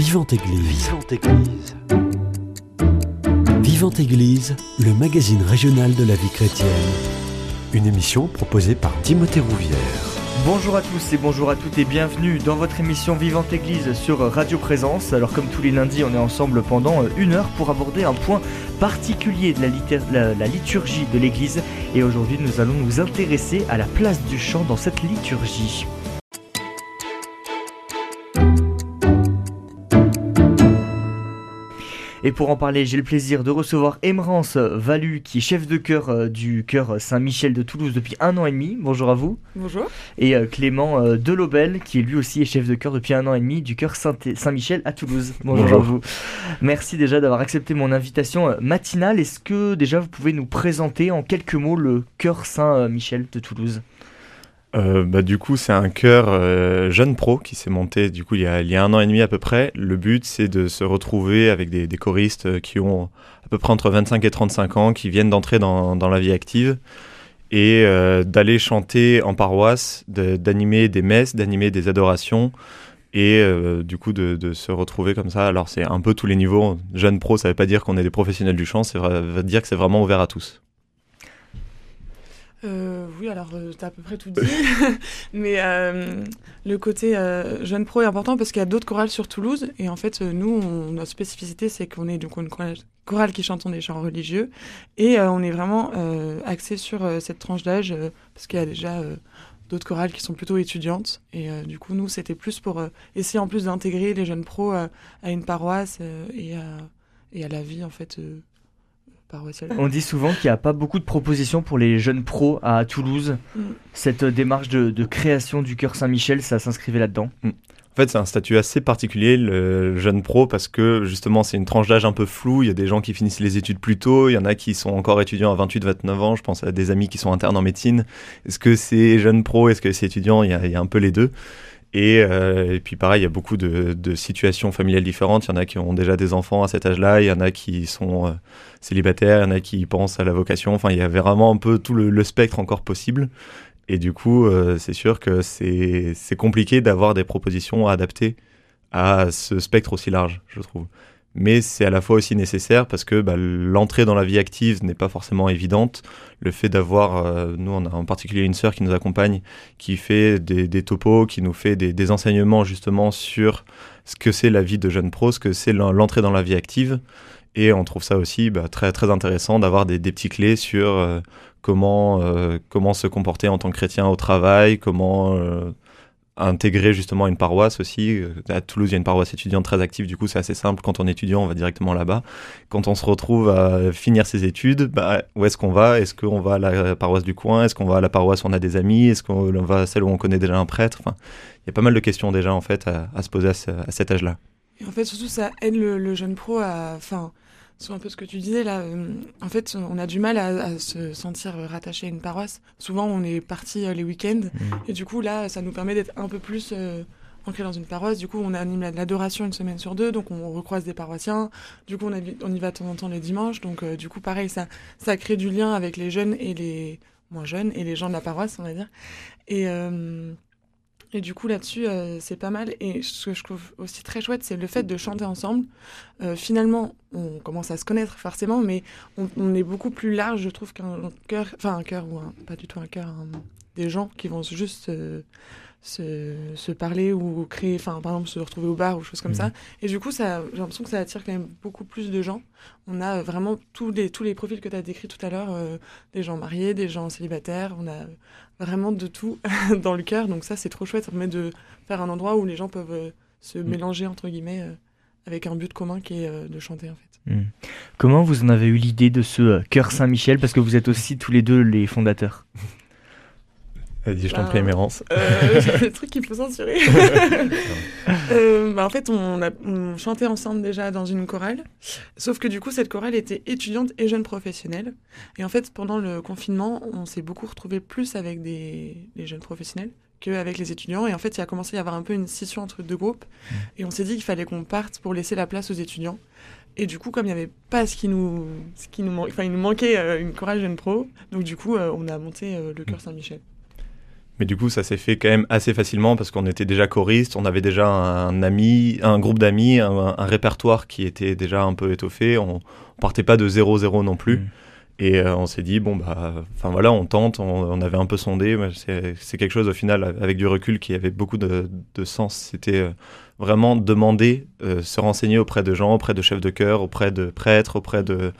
Vivante Église. Vivante Église. Vivante Église, le magazine régional de la vie chrétienne. Une émission proposée par Timothée Rouvière. Bonjour à tous et bonjour à toutes et bienvenue dans votre émission Vivante Église sur Radio Présence. Alors comme tous les lundis, on est ensemble pendant une heure pour aborder un point particulier de la, la liturgie de l'Église. Et aujourd'hui, nous allons nous intéresser à la place du chant dans cette liturgie. Et pour en parler, j'ai le plaisir de recevoir Emerance Valu, qui est chef de chœur euh, du chœur Saint-Michel de Toulouse depuis un an et demi. Bonjour à vous. Bonjour. Et euh, Clément euh, Delobel, qui est lui aussi est chef de chœur depuis un an et demi du chœur Saint-Michel à Toulouse. Bonjour, à vous. Merci déjà d'avoir accepté mon invitation matinale. Est-ce que déjà vous pouvez nous présenter en quelques mots le chœur Saint-Michel de Toulouse? Euh, bah, du coup, c'est un chœur euh, jeune pro qui s'est monté du coup il y, a, un an et demi à peu près. Le but, c'est de se retrouver avec des, choristes euh, qui ont à peu près entre 25 et 35 ans, qui viennent d'entrer dans, la vie active et d'aller chanter en paroisse, d'animer des messes, d'animer des adorations et du coup de, de, se retrouver comme ça. Alors c'est un peu tous les niveaux. Jeune pro, ça veut pas dire qu'on est des professionnels du chant, ça veut dire que c'est vraiment ouvert à tous. Euh, oui, alors euh, tu as à peu près tout dit. Mais euh, le côté euh, jeune pro est important parce qu'il y a d'autres chorales sur Toulouse. Et en fait, nous, on, notre spécificité, c'est qu'on est donc une chorale qui chante des chants religieux. Et on est vraiment axé sur cette tranche d'âge parce qu'il y a déjà d'autres chorales qui sont plutôt étudiantes. Et du coup, nous, c'était plus pour essayer en plus d'intégrer les jeunes pros à une paroisse et, à, et à la vie, en fait on dit souvent qu'il n'y a pas beaucoup de propositions pour les jeunes pros à Toulouse. Mm. Cette démarche de, création du cœur Saint-Michel, ça s'inscrivait là-dedans? Mm. En fait, c'est un statut assez particulier, le jeune pro, parce que justement, c'est une tranche d'âge un peu floue. Il y a des gens qui finissent les études plus tôt, il y en a qui sont encore étudiants à 28-29 ans. Je pense à des amis qui sont internes en médecine. Est-ce que c'est jeune pro, est-ce que c'est étudiant il il y a un peu les deux? Et, euh, et, puis pareil, il y a beaucoup de, situations familiales différentes. Il y en a qui ont déjà des enfants à cet âge-là, il y en a qui sont euh, célibataires, il y en a qui pensent à la vocation. Enfin, il y avait vraiment un peu tout le, le spectre encore possible. Et du coup, euh, c'est sûr que c'est compliqué d'avoir des propositions adaptées à ce spectre aussi large, je trouve mais c'est à la fois aussi nécessaire parce que bah, l'entrée dans la vie active n'est pas forcément évidente. Le fait d'avoir, euh, nous on a en particulier une sœur qui nous accompagne, qui fait des, des topos, qui nous fait des, enseignements justement sur ce que c'est la vie de jeune pro, ce que c'est l'entrée dans la vie active. Et on trouve ça aussi bah, très, intéressant d'avoir des, des petits clés sur euh, comment, euh, comment se comporter en tant que chrétien au travail, comment intégrer justement une paroisse aussi. Euh, à Toulouse, il y a une paroisse étudiante très active, du coup c'est assez simple. Quand on est étudiant, on va directement là-bas. Quand on se retrouve à finir ses études, bah, où est-ce qu'on va? Est-ce qu'on va à la paroisse du coin? Est-ce qu'on va à la paroisse où on a des amis? Est-ce qu'on va à celle où on connaît déjà un prêtre? Enfin, Il y a pas mal de questions déjà en fait à, se poser à, à cet âge-là. Et en fait, surtout, ça aide le, le jeune pro à... Enfin, c'est un peu ce que tu disais là. Euh, en fait, on a du mal à, à, se sentir rattaché à une paroisse. Souvent, on est parti euh, les week-ends. Mmh. Et du coup, là, ça nous permet d'être un peu plus euh, ancré dans une paroisse. Du coup, on anime l'adoration une semaine sur deux. Donc, on recroise des paroissiens. Du coup, on, y va de temps en temps les dimanches. Donc, euh, du coup, pareil, ça, ça crée du lien avec les jeunes et les moins jeunes et les gens de la paroisse, on va dire. Et. Euh, et du coup, là-dessus, euh, c'est pas mal. Et ce que je trouve aussi très chouette, c'est le fait de chanter ensemble. Euh, finalement, on commence à se connaître forcément, mais on, on est beaucoup plus large, je trouve, qu'un cœur, enfin un cœur ou un, pas du tout un cœur, des gens qui vont juste euh, se, se, parler ou créer, enfin par exemple se retrouver au bar ou choses comme mmh. ça. Et du coup, ça, j'ai l'impression que ça attire quand même beaucoup plus de gens. On a vraiment tous les tous les profils que tu as décrits tout à l'heure, euh, des gens mariés, des gens célibataires. On a vraiment de tout dans le cœur. Donc ça, c'est trop chouette. Ça permet de faire un endroit où les gens peuvent euh, se mmh. mélanger entre guillemets euh, avec un but commun qui est euh, de chanter en fait. Mmh. Comment vous en avez eu l'idée de ce cœur Saint-Michel? Parce que vous êtes aussi tous les deux les fondateurs. Vas-y, je t'en prie, Mérance. Euh, le truc qu'il faut censurer. euh, bah, en fait, on, a, on chantait ensemble déjà dans une chorale. Sauf que du coup, cette chorale était étudiante et jeune professionnelle. Et en fait, pendant le confinement, on s'est beaucoup retrouvé plus avec des, des jeunes professionnels qu'avec les étudiants. Et en fait, il a commencé à y avoir un peu une scission entre deux groupes. Mmh. Et on s'est dit qu'il fallait qu'on parte pour laisser la place aux étudiants. Et du coup, comme il n'y avait pas ce qui nous, ce qui nous, enfin, il nous manquait euh, une chorale jeune pro, donc du coup, euh, on a monté euh, le Chœur Saint-Michel. Mais du coup, ça s'est fait quand même assez facilement parce qu'on était déjà choristes, on avait déjà un ami, un groupe d'amis, un, répertoire qui était déjà un peu étoffé. On, on partait pas de 0-0 non plus. Mm. Et euh, on s'est dit, bon, bah, enfin voilà, on tente, on, avait un peu sondé. C'est quelque chose au final, avec du recul, qui avait beaucoup de, sens. C'était euh, vraiment demander, euh, se renseigner auprès de gens, auprès de chefs de chœur, auprès de prêtres, auprès de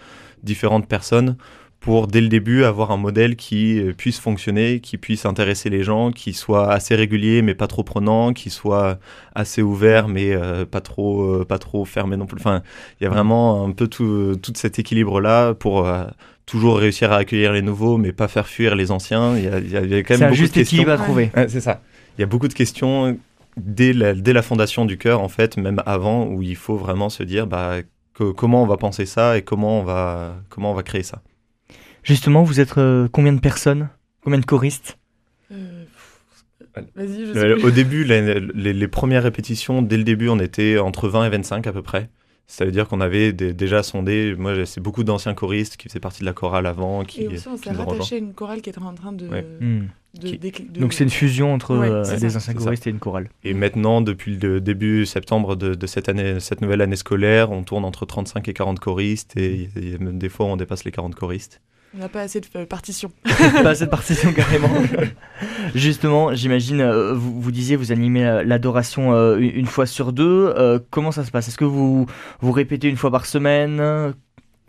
différentes personnes pour dès le début avoir un modèle qui puisse fonctionner, qui puisse intéresser les gens, qui soit assez régulier mais pas trop prenant, qui soit assez ouvert mais pas trop pas trop fermé non plus. Enfin, il y a vraiment un peu tout, tout cet équilibre là pour toujours réussir à accueillir les nouveaux, mais pas faire fuir les anciens. Il y a, il y a quand même beaucoup de questions. à trouver. c'est ça. Il y a beaucoup de questions dès la, dès la fondation du cœur, en fait, même avant, où il faut vraiment se dire bah, comment on va penser ça et comment on va, comment on va créer ça. Justement, vous êtes euh, combien de personnes? Combien de choristes? Euh, je sais Au début, les, les, premières répétitions, dès le début, on était entre 20 et 25 à peu près. Ça veut dire qu'on avait déjà sondé. Moi, c'est beaucoup d'anciens choristes qui faisaient partie de la chorale avant. Qui, et aussi, on s'est rattaché à une chorale qui était en train de. Donc, c'est une fusion entre euh, des anciens choristes et une chorale. Et maintenant, depuis le début septembre de, cette, année, cette nouvelle année scolaire, on tourne entre 35 et 40 choristes. Et, et même des fois, on dépasse les 40 choristes. On n'a pas assez de euh, partitions. pas assez de partitions carrément. Justement, j'imagine, euh, vous, vous, disiez, vous animez euh, l'adoration une fois sur deux. comment ça se passe? Est-ce que vous, vous répétez une fois par semaine?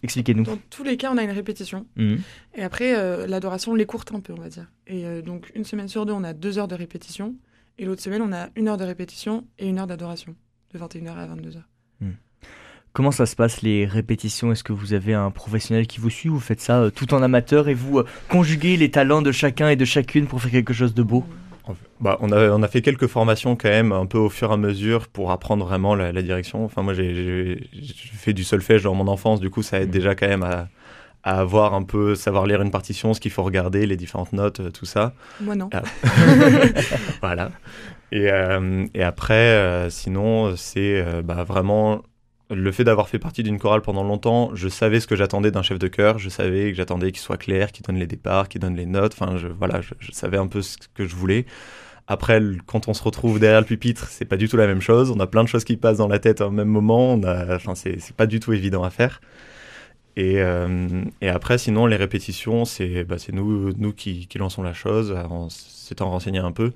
Expliquez-nous. Dans tous les cas, on a une répétition. Mhm. Et après, l'adoration l'écourte un peu, on va dire. Et donc, une semaine sur deux, on a deux heures de répétition. Et l'autre semaine, on a une heure de répétition et une heure d'adoration, de 21h à 22h. Comment ça se passe les répétitions? Est-ce que vous avez un professionnel qui vous suit Vous faites ça euh, tout en amateur et vous euh, conjuguez les talents de chacun et de chacune pour faire quelque chose de beau? Bah, on, a, on a fait quelques formations quand même, un peu au fur et à mesure, pour apprendre vraiment la, direction. Enfin, moi, j'ai fait du solfège dans mon enfance, du coup, ça aide mmh. déjà quand même à, à avoir un peu, savoir lire une partition, ce qu'il faut regarder, les différentes notes, euh, tout ça. Moi non. Ah. voilà. Et, et après, sinon, c'est bah, vraiment le fait d'avoir fait partie d'une chorale pendant longtemps, je savais ce que j'attendais d'un chef de chœur. Je savais que j'attendais qu'il soit clair, qu'il donne les départs, qu'il donne les notes. Enfin, je, voilà, je, savais un peu ce que je voulais. Après, quand on se retrouve derrière le pupitre, c'est pas du tout la même chose. On a plein de choses qui passent dans la tête au même moment. On a, enfin, c'est pas du tout évident à faire. Et, euh, après, sinon, les répétitions, c'est bah, nous, nous qui, qui lançons la chose, en s'étant renseigné un peu.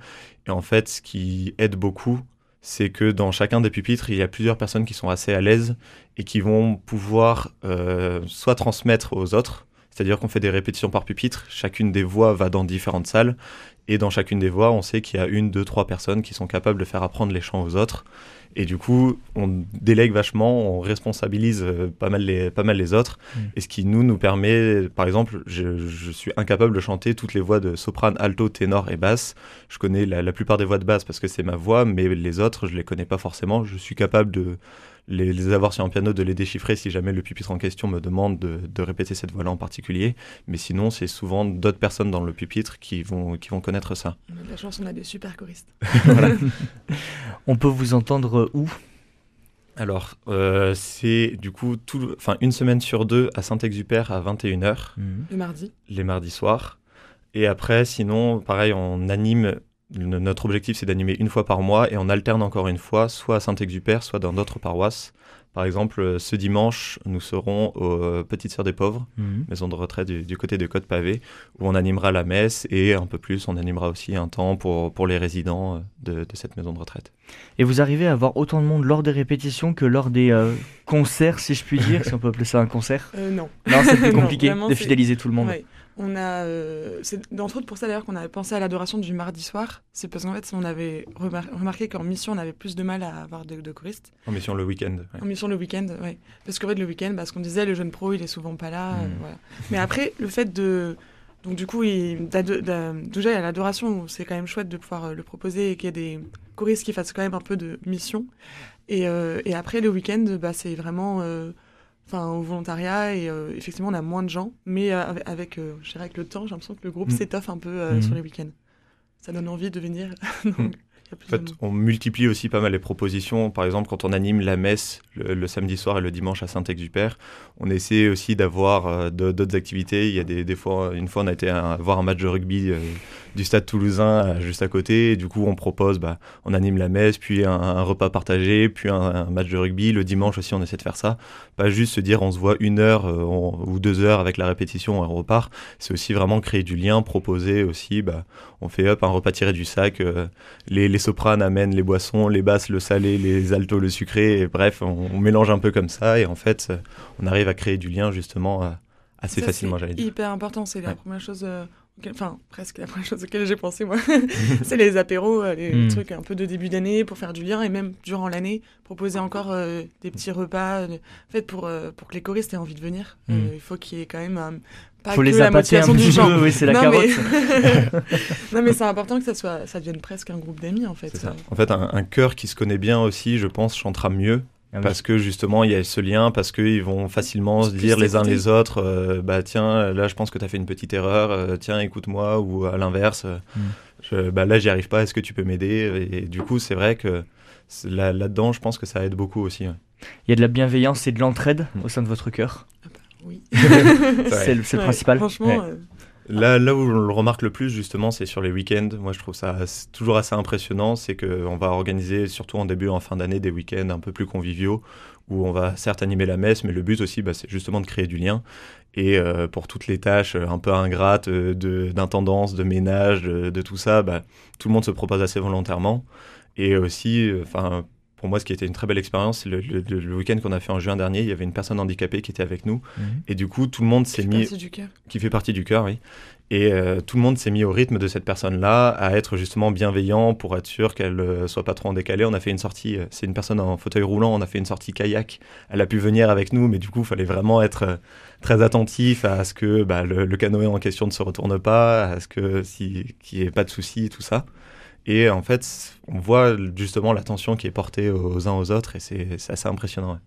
Et en fait, ce qui aide beaucoup, c'est que dans chacun des pupitres, il y a plusieurs personnes qui sont assez à l'aise et qui vont pouvoir euh, soit transmettre aux autres, c'est-à-dire qu'on fait des répétitions par pupitre, chacune des voix va dans différentes salles, et dans chacune des voix, on sait qu'il y a une, deux, trois personnes qui sont capables de faire apprendre les chants aux autres. Et du coup, on délègue vachement, on responsabilise euh, pas mal les, pas mal les autres. Mm. Et ce qui nous, nous permet, par exemple, je, suis incapable de chanter toutes les voix de soprane, alto, ténor et basse. Je connais la, la plupart des voix de basse parce que c'est ma voix, mais les autres, je les connais pas forcément. Je suis capable de les, avoir sur un piano, de les déchiffrer si jamais le pupitre en question me demande de, répéter cette voix-là en particulier. Mais sinon, c'est souvent d'autres personnes dans le pupitre qui vont, qui vont connaître ça. On a de la chance, on a des super choristes. on peut vous entendre où? Alors, euh, c'est du coup tout, enfin, une semaine sur deux à Saint-Exupère à 21h. Mhm. Le mardi. Les mardis soirs. Et après, sinon, pareil, on anime notre objectif, c'est d'animer une fois par mois et on alterne encore une fois, soit à Saint-Exupère, soit dans d'autres paroisses. Par exemple, euh, ce dimanche, nous serons aux euh, Petites Sœurs des Pauvres, mhm. maison de retraite du, côté de Côte-Pavé, où on animera la messe et un peu plus, on animera aussi un temps pour, pour les résidents euh, de, cette maison de retraite. Et vous arrivez à avoir autant de monde lors des répétitions que lors des concerts, si je puis dire, si on peut appeler ça un concert? Non. Non, c'est plus compliqué de fidéliser tout le monde. On a, euh, c'est entre autres pour ça d'ailleurs qu'on avait pensé à l'adoration du mardi soir. C'est parce qu'en fait, on avait remarqué qu'en mission, on avait plus de mal à avoir de, choristes. En mission le week-end. En mission le week-end, oui. Parce qu'en fait, le week-end, parce bah, qu'on disait, le jeune pro, il est souvent pas là. Euh, hmm. Mais après, le fait de. Donc, du coup, il, déjà, il y a l'adoration, c'est quand même chouette de pouvoir euh, le proposer et qu'il y ait des choristes qui fassent quand même un peu de mission. Et, et après, le week-end, bah, c'est vraiment enfin au volontariat et euh, effectivement on a moins de gens mais euh, avec euh, avec le temps j'ai l'impression que le groupe mm. s'étoffe un peu mm. sur les week-ends ça donne envie de venir mm. En fait, on multiplie aussi pas mal les propositions. Par exemple, quand on anime la messe le, samedi soir et le dimanche à Saint-Exupère, on essaie aussi d'avoir d'autres activités. Il y a des, des, fois, une fois, on a été à, voir un match de rugby du stade toulousain juste à côté. Et du coup, on propose, bah, on anime la messe, puis un, repas partagé, puis un, match de rugby. Le dimanche aussi, on essaie de faire ça. Pas juste se dire, on se voit une heure ou deux heures avec la répétition, on repart. C'est aussi vraiment créer du lien, proposer aussi, bah, on fait hop, un repas tiré du sac. les, les sopranes amènent les boissons, les basses le salé, les altos le sucré. Et bref, on, mélange un peu comme ça. Et en fait, on arrive à créer du lien justement euh, assez facilement, j'allais dire. hyper important. C'est la première chose. Euh, enfin, presque la première chose auquel j'ai pensé, moi. c'est les apéros, euh, les hmm. trucs un peu de début d'année pour faire du lien et même durant l'année, proposer encore des petits repas. en fait, pour, pour que les choristes aient envie de venir, hmm. il faut qu'il y ait quand même un faut les appâter un petit peu, oui, c'est la carotte. non, mais c'est important que ça, soit, ça devienne presque un groupe d'amis, en fait. Ça. En fait, un, un chœur qui se connaît bien aussi, je pense, chantera mieux. Ah parce que justement, il y a ce lien, parce qu'ils vont facilement se dire les uns les autres euh, bah tiens, là, je pense que tu as fait une petite erreur, euh, tiens, écoute-moi, ou à l'inverse, euh, mm. bah, là, j'y arrive pas, est-ce que tu peux m'aider? Et du coup, c'est vrai que là-dedans, je pense que ça aide beaucoup aussi. Il y a de la bienveillance et de l'entraide au sein de votre cœur ah bah oui. c'est le, principal. Franchement. Euh, là, là où on le remarque le plus, justement, c'est sur les week-ends. Moi, je trouve ça toujours assez impressionnant. C'est qu'on va organiser, surtout en début, en fin d'année, des week-ends un peu plus conviviaux où on va certes animer la messe, mais le but aussi, bah, c'est justement de créer du lien. Et euh, pour toutes les tâches un peu ingrates euh, d'intendance, de, ménage, de, tout ça, bah, tout le monde se propose assez volontairement. Et aussi, enfin, pour moi, ce qui était une très belle expérience, c'est le, week-end qu'on a fait en juin dernier. Il y avait une personne handicapée qui était avec nous. Mhm. Et du coup, tout le monde s'est mis. Du qui fait partie du cœur, oui. Et euh, tout le monde s'est mis au rythme de cette personne-là, à être justement bienveillant pour être sûr qu'elle ne euh, soit pas trop en décalé. On a fait une sortie, euh, c'est une personne en fauteuil roulant, on a fait une sortie kayak. Elle a pu venir avec nous, mais du coup, il fallait vraiment être très attentif à ce que bah, le, le, canoë en question ne se retourne pas, à ce que si, qu'il n'y ait pas de soucis, tout ça. Et en fait, on voit justement l'attention qui est portée aux uns aux autres et c'est assez impressionnant.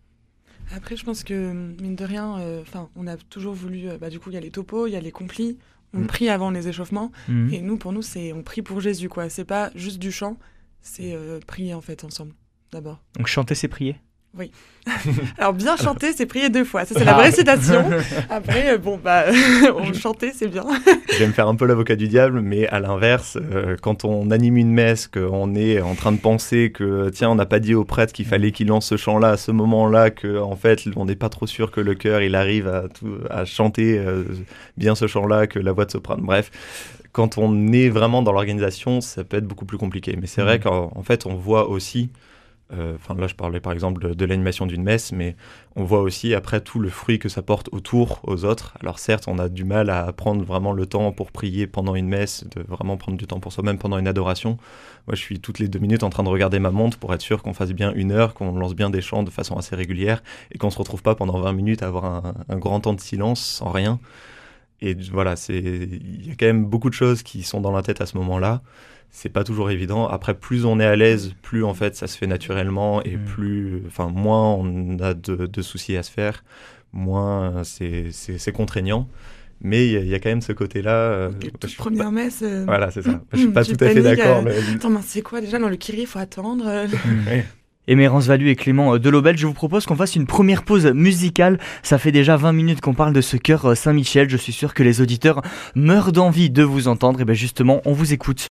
Après, je pense que, mine de rien, euh, enfin, on a toujours voulu. Euh, bah, du coup, il y a les topos, il y a les complis. On mm. prie avant les échauffements. Mm. Et nous, pour nous, c'est on prie pour Jésus, quoi. C'est pas juste du chant, c'est euh, prier, en fait, ensemble, d'abord. Donc, chanter, c'est prier? Oui. Alors bien chanter, c'est prier deux fois. Ça c'est la vraie citation. Après, euh, bon bah, on chanter, c'est bien. Je vais me faire un peu l'avocat du diable, mais à l'inverse, euh, quand on anime une messe, qu'on est en train de penser que tiens, on n'a pas dit au prêtre qu'il fallait qu'il lance ce chant-là à ce moment-là, que en fait, on n'est pas trop sûr que le cœur il arrive à, à chanter euh, bien ce chant-là, que la voix de soprano. Bref, quand on est vraiment dans l'organisation, ça peut être beaucoup plus compliqué. Mais c'est vrai mmh. qu'en fait, on voit aussi euh, enfin là, je parlais par exemple de, l'animation d'une messe, mais on voit aussi après tout le fruit que ça porte autour aux autres. Alors certes, on a du mal à prendre vraiment le temps pour prier pendant une messe, de vraiment prendre du temps pour soi-même pendant une adoration. Moi, je suis toutes les deux minutes en train de regarder ma montre pour être sûr qu'on fasse bien une heure, qu'on lance bien des chants de façon assez régulière et qu'on se retrouve pas pendant 20 minutes à avoir un, un grand temps de silence sans rien. Et voilà, il y a quand même beaucoup de choses qui sont dans la tête à ce moment-là c'est pas toujours évident. Après, plus on est à l'aise, plus en fait ça se fait naturellement et mm. plus, enfin, moins on a de, soucis à se faire, moins c'est contraignant. Mais il y, a quand même ce côté-là. Euh, première messe. Euh, voilà, c'est ça. Je suis pas tout à fait d'accord. Euh, attends, c'est quoi déjà dans le Kyrie Il faut attendre. oui. Émérance Valu et Clément Delobel, je vous propose qu'on fasse une première pause musicale. Ça fait déjà 20 minutes qu'on parle de ce cœur Saint-Michel. Je suis sûr que les auditeurs meurent d'envie de vous entendre. Et bien justement, on vous écoute.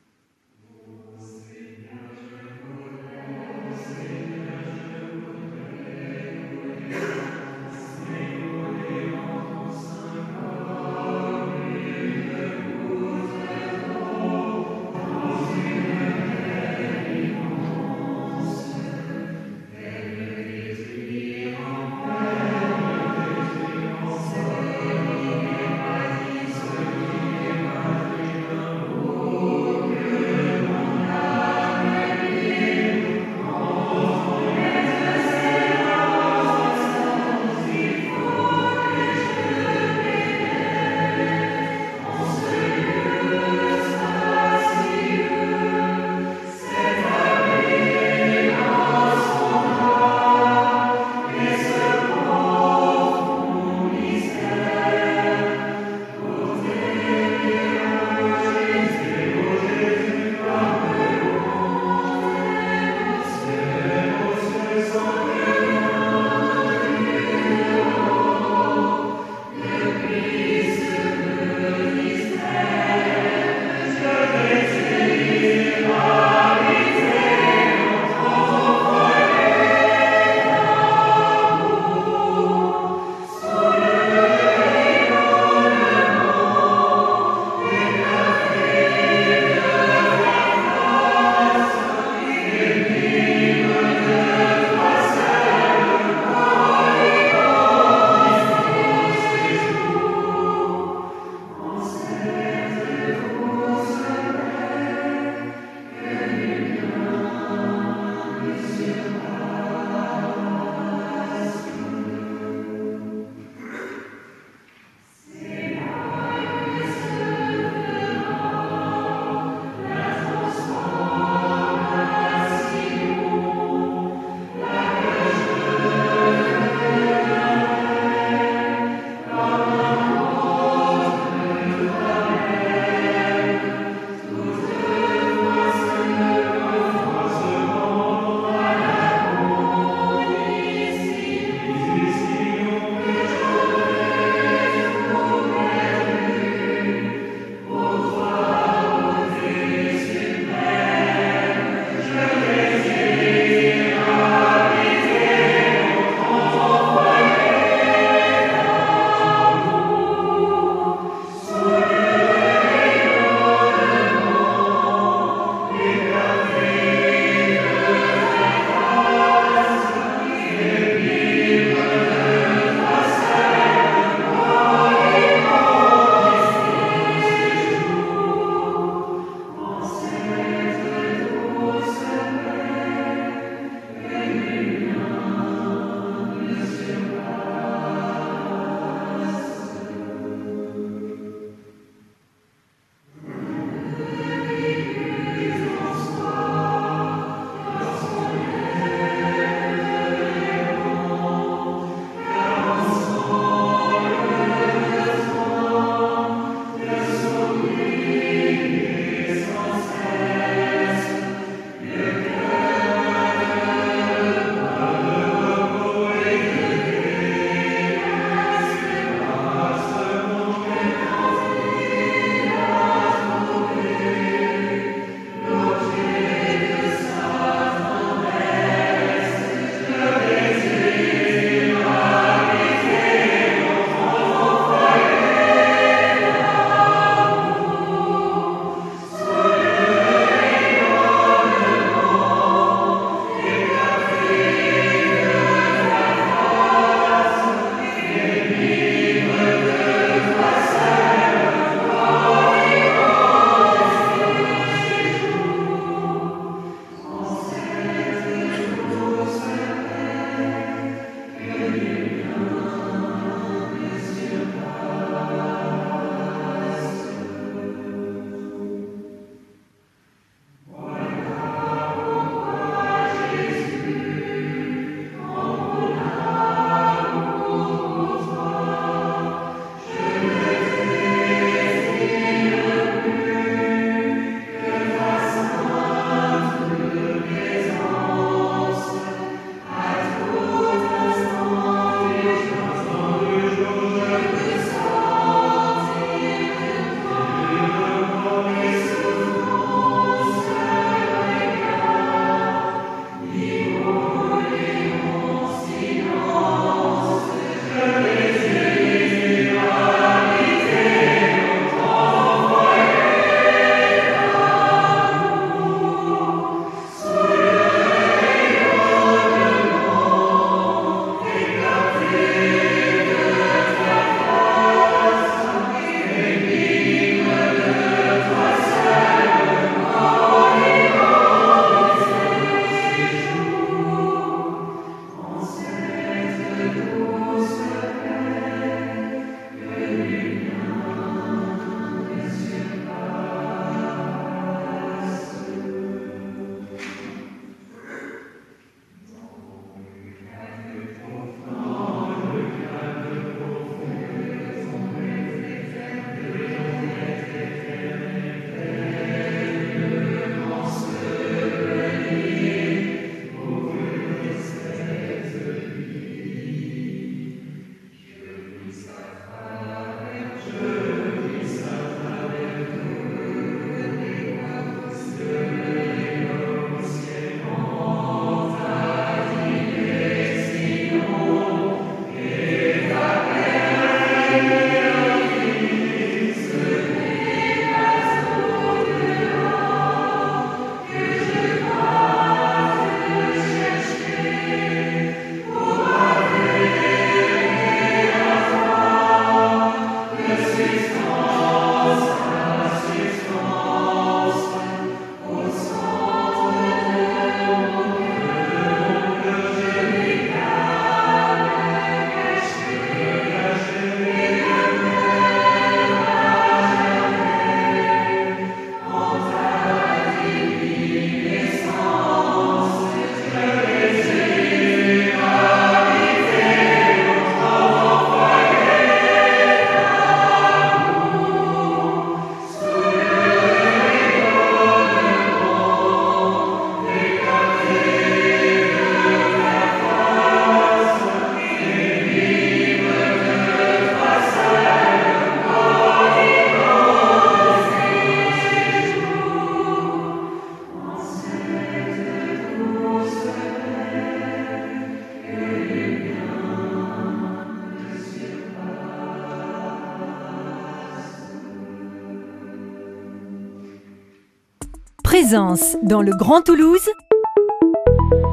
Présence dans le Grand Toulouse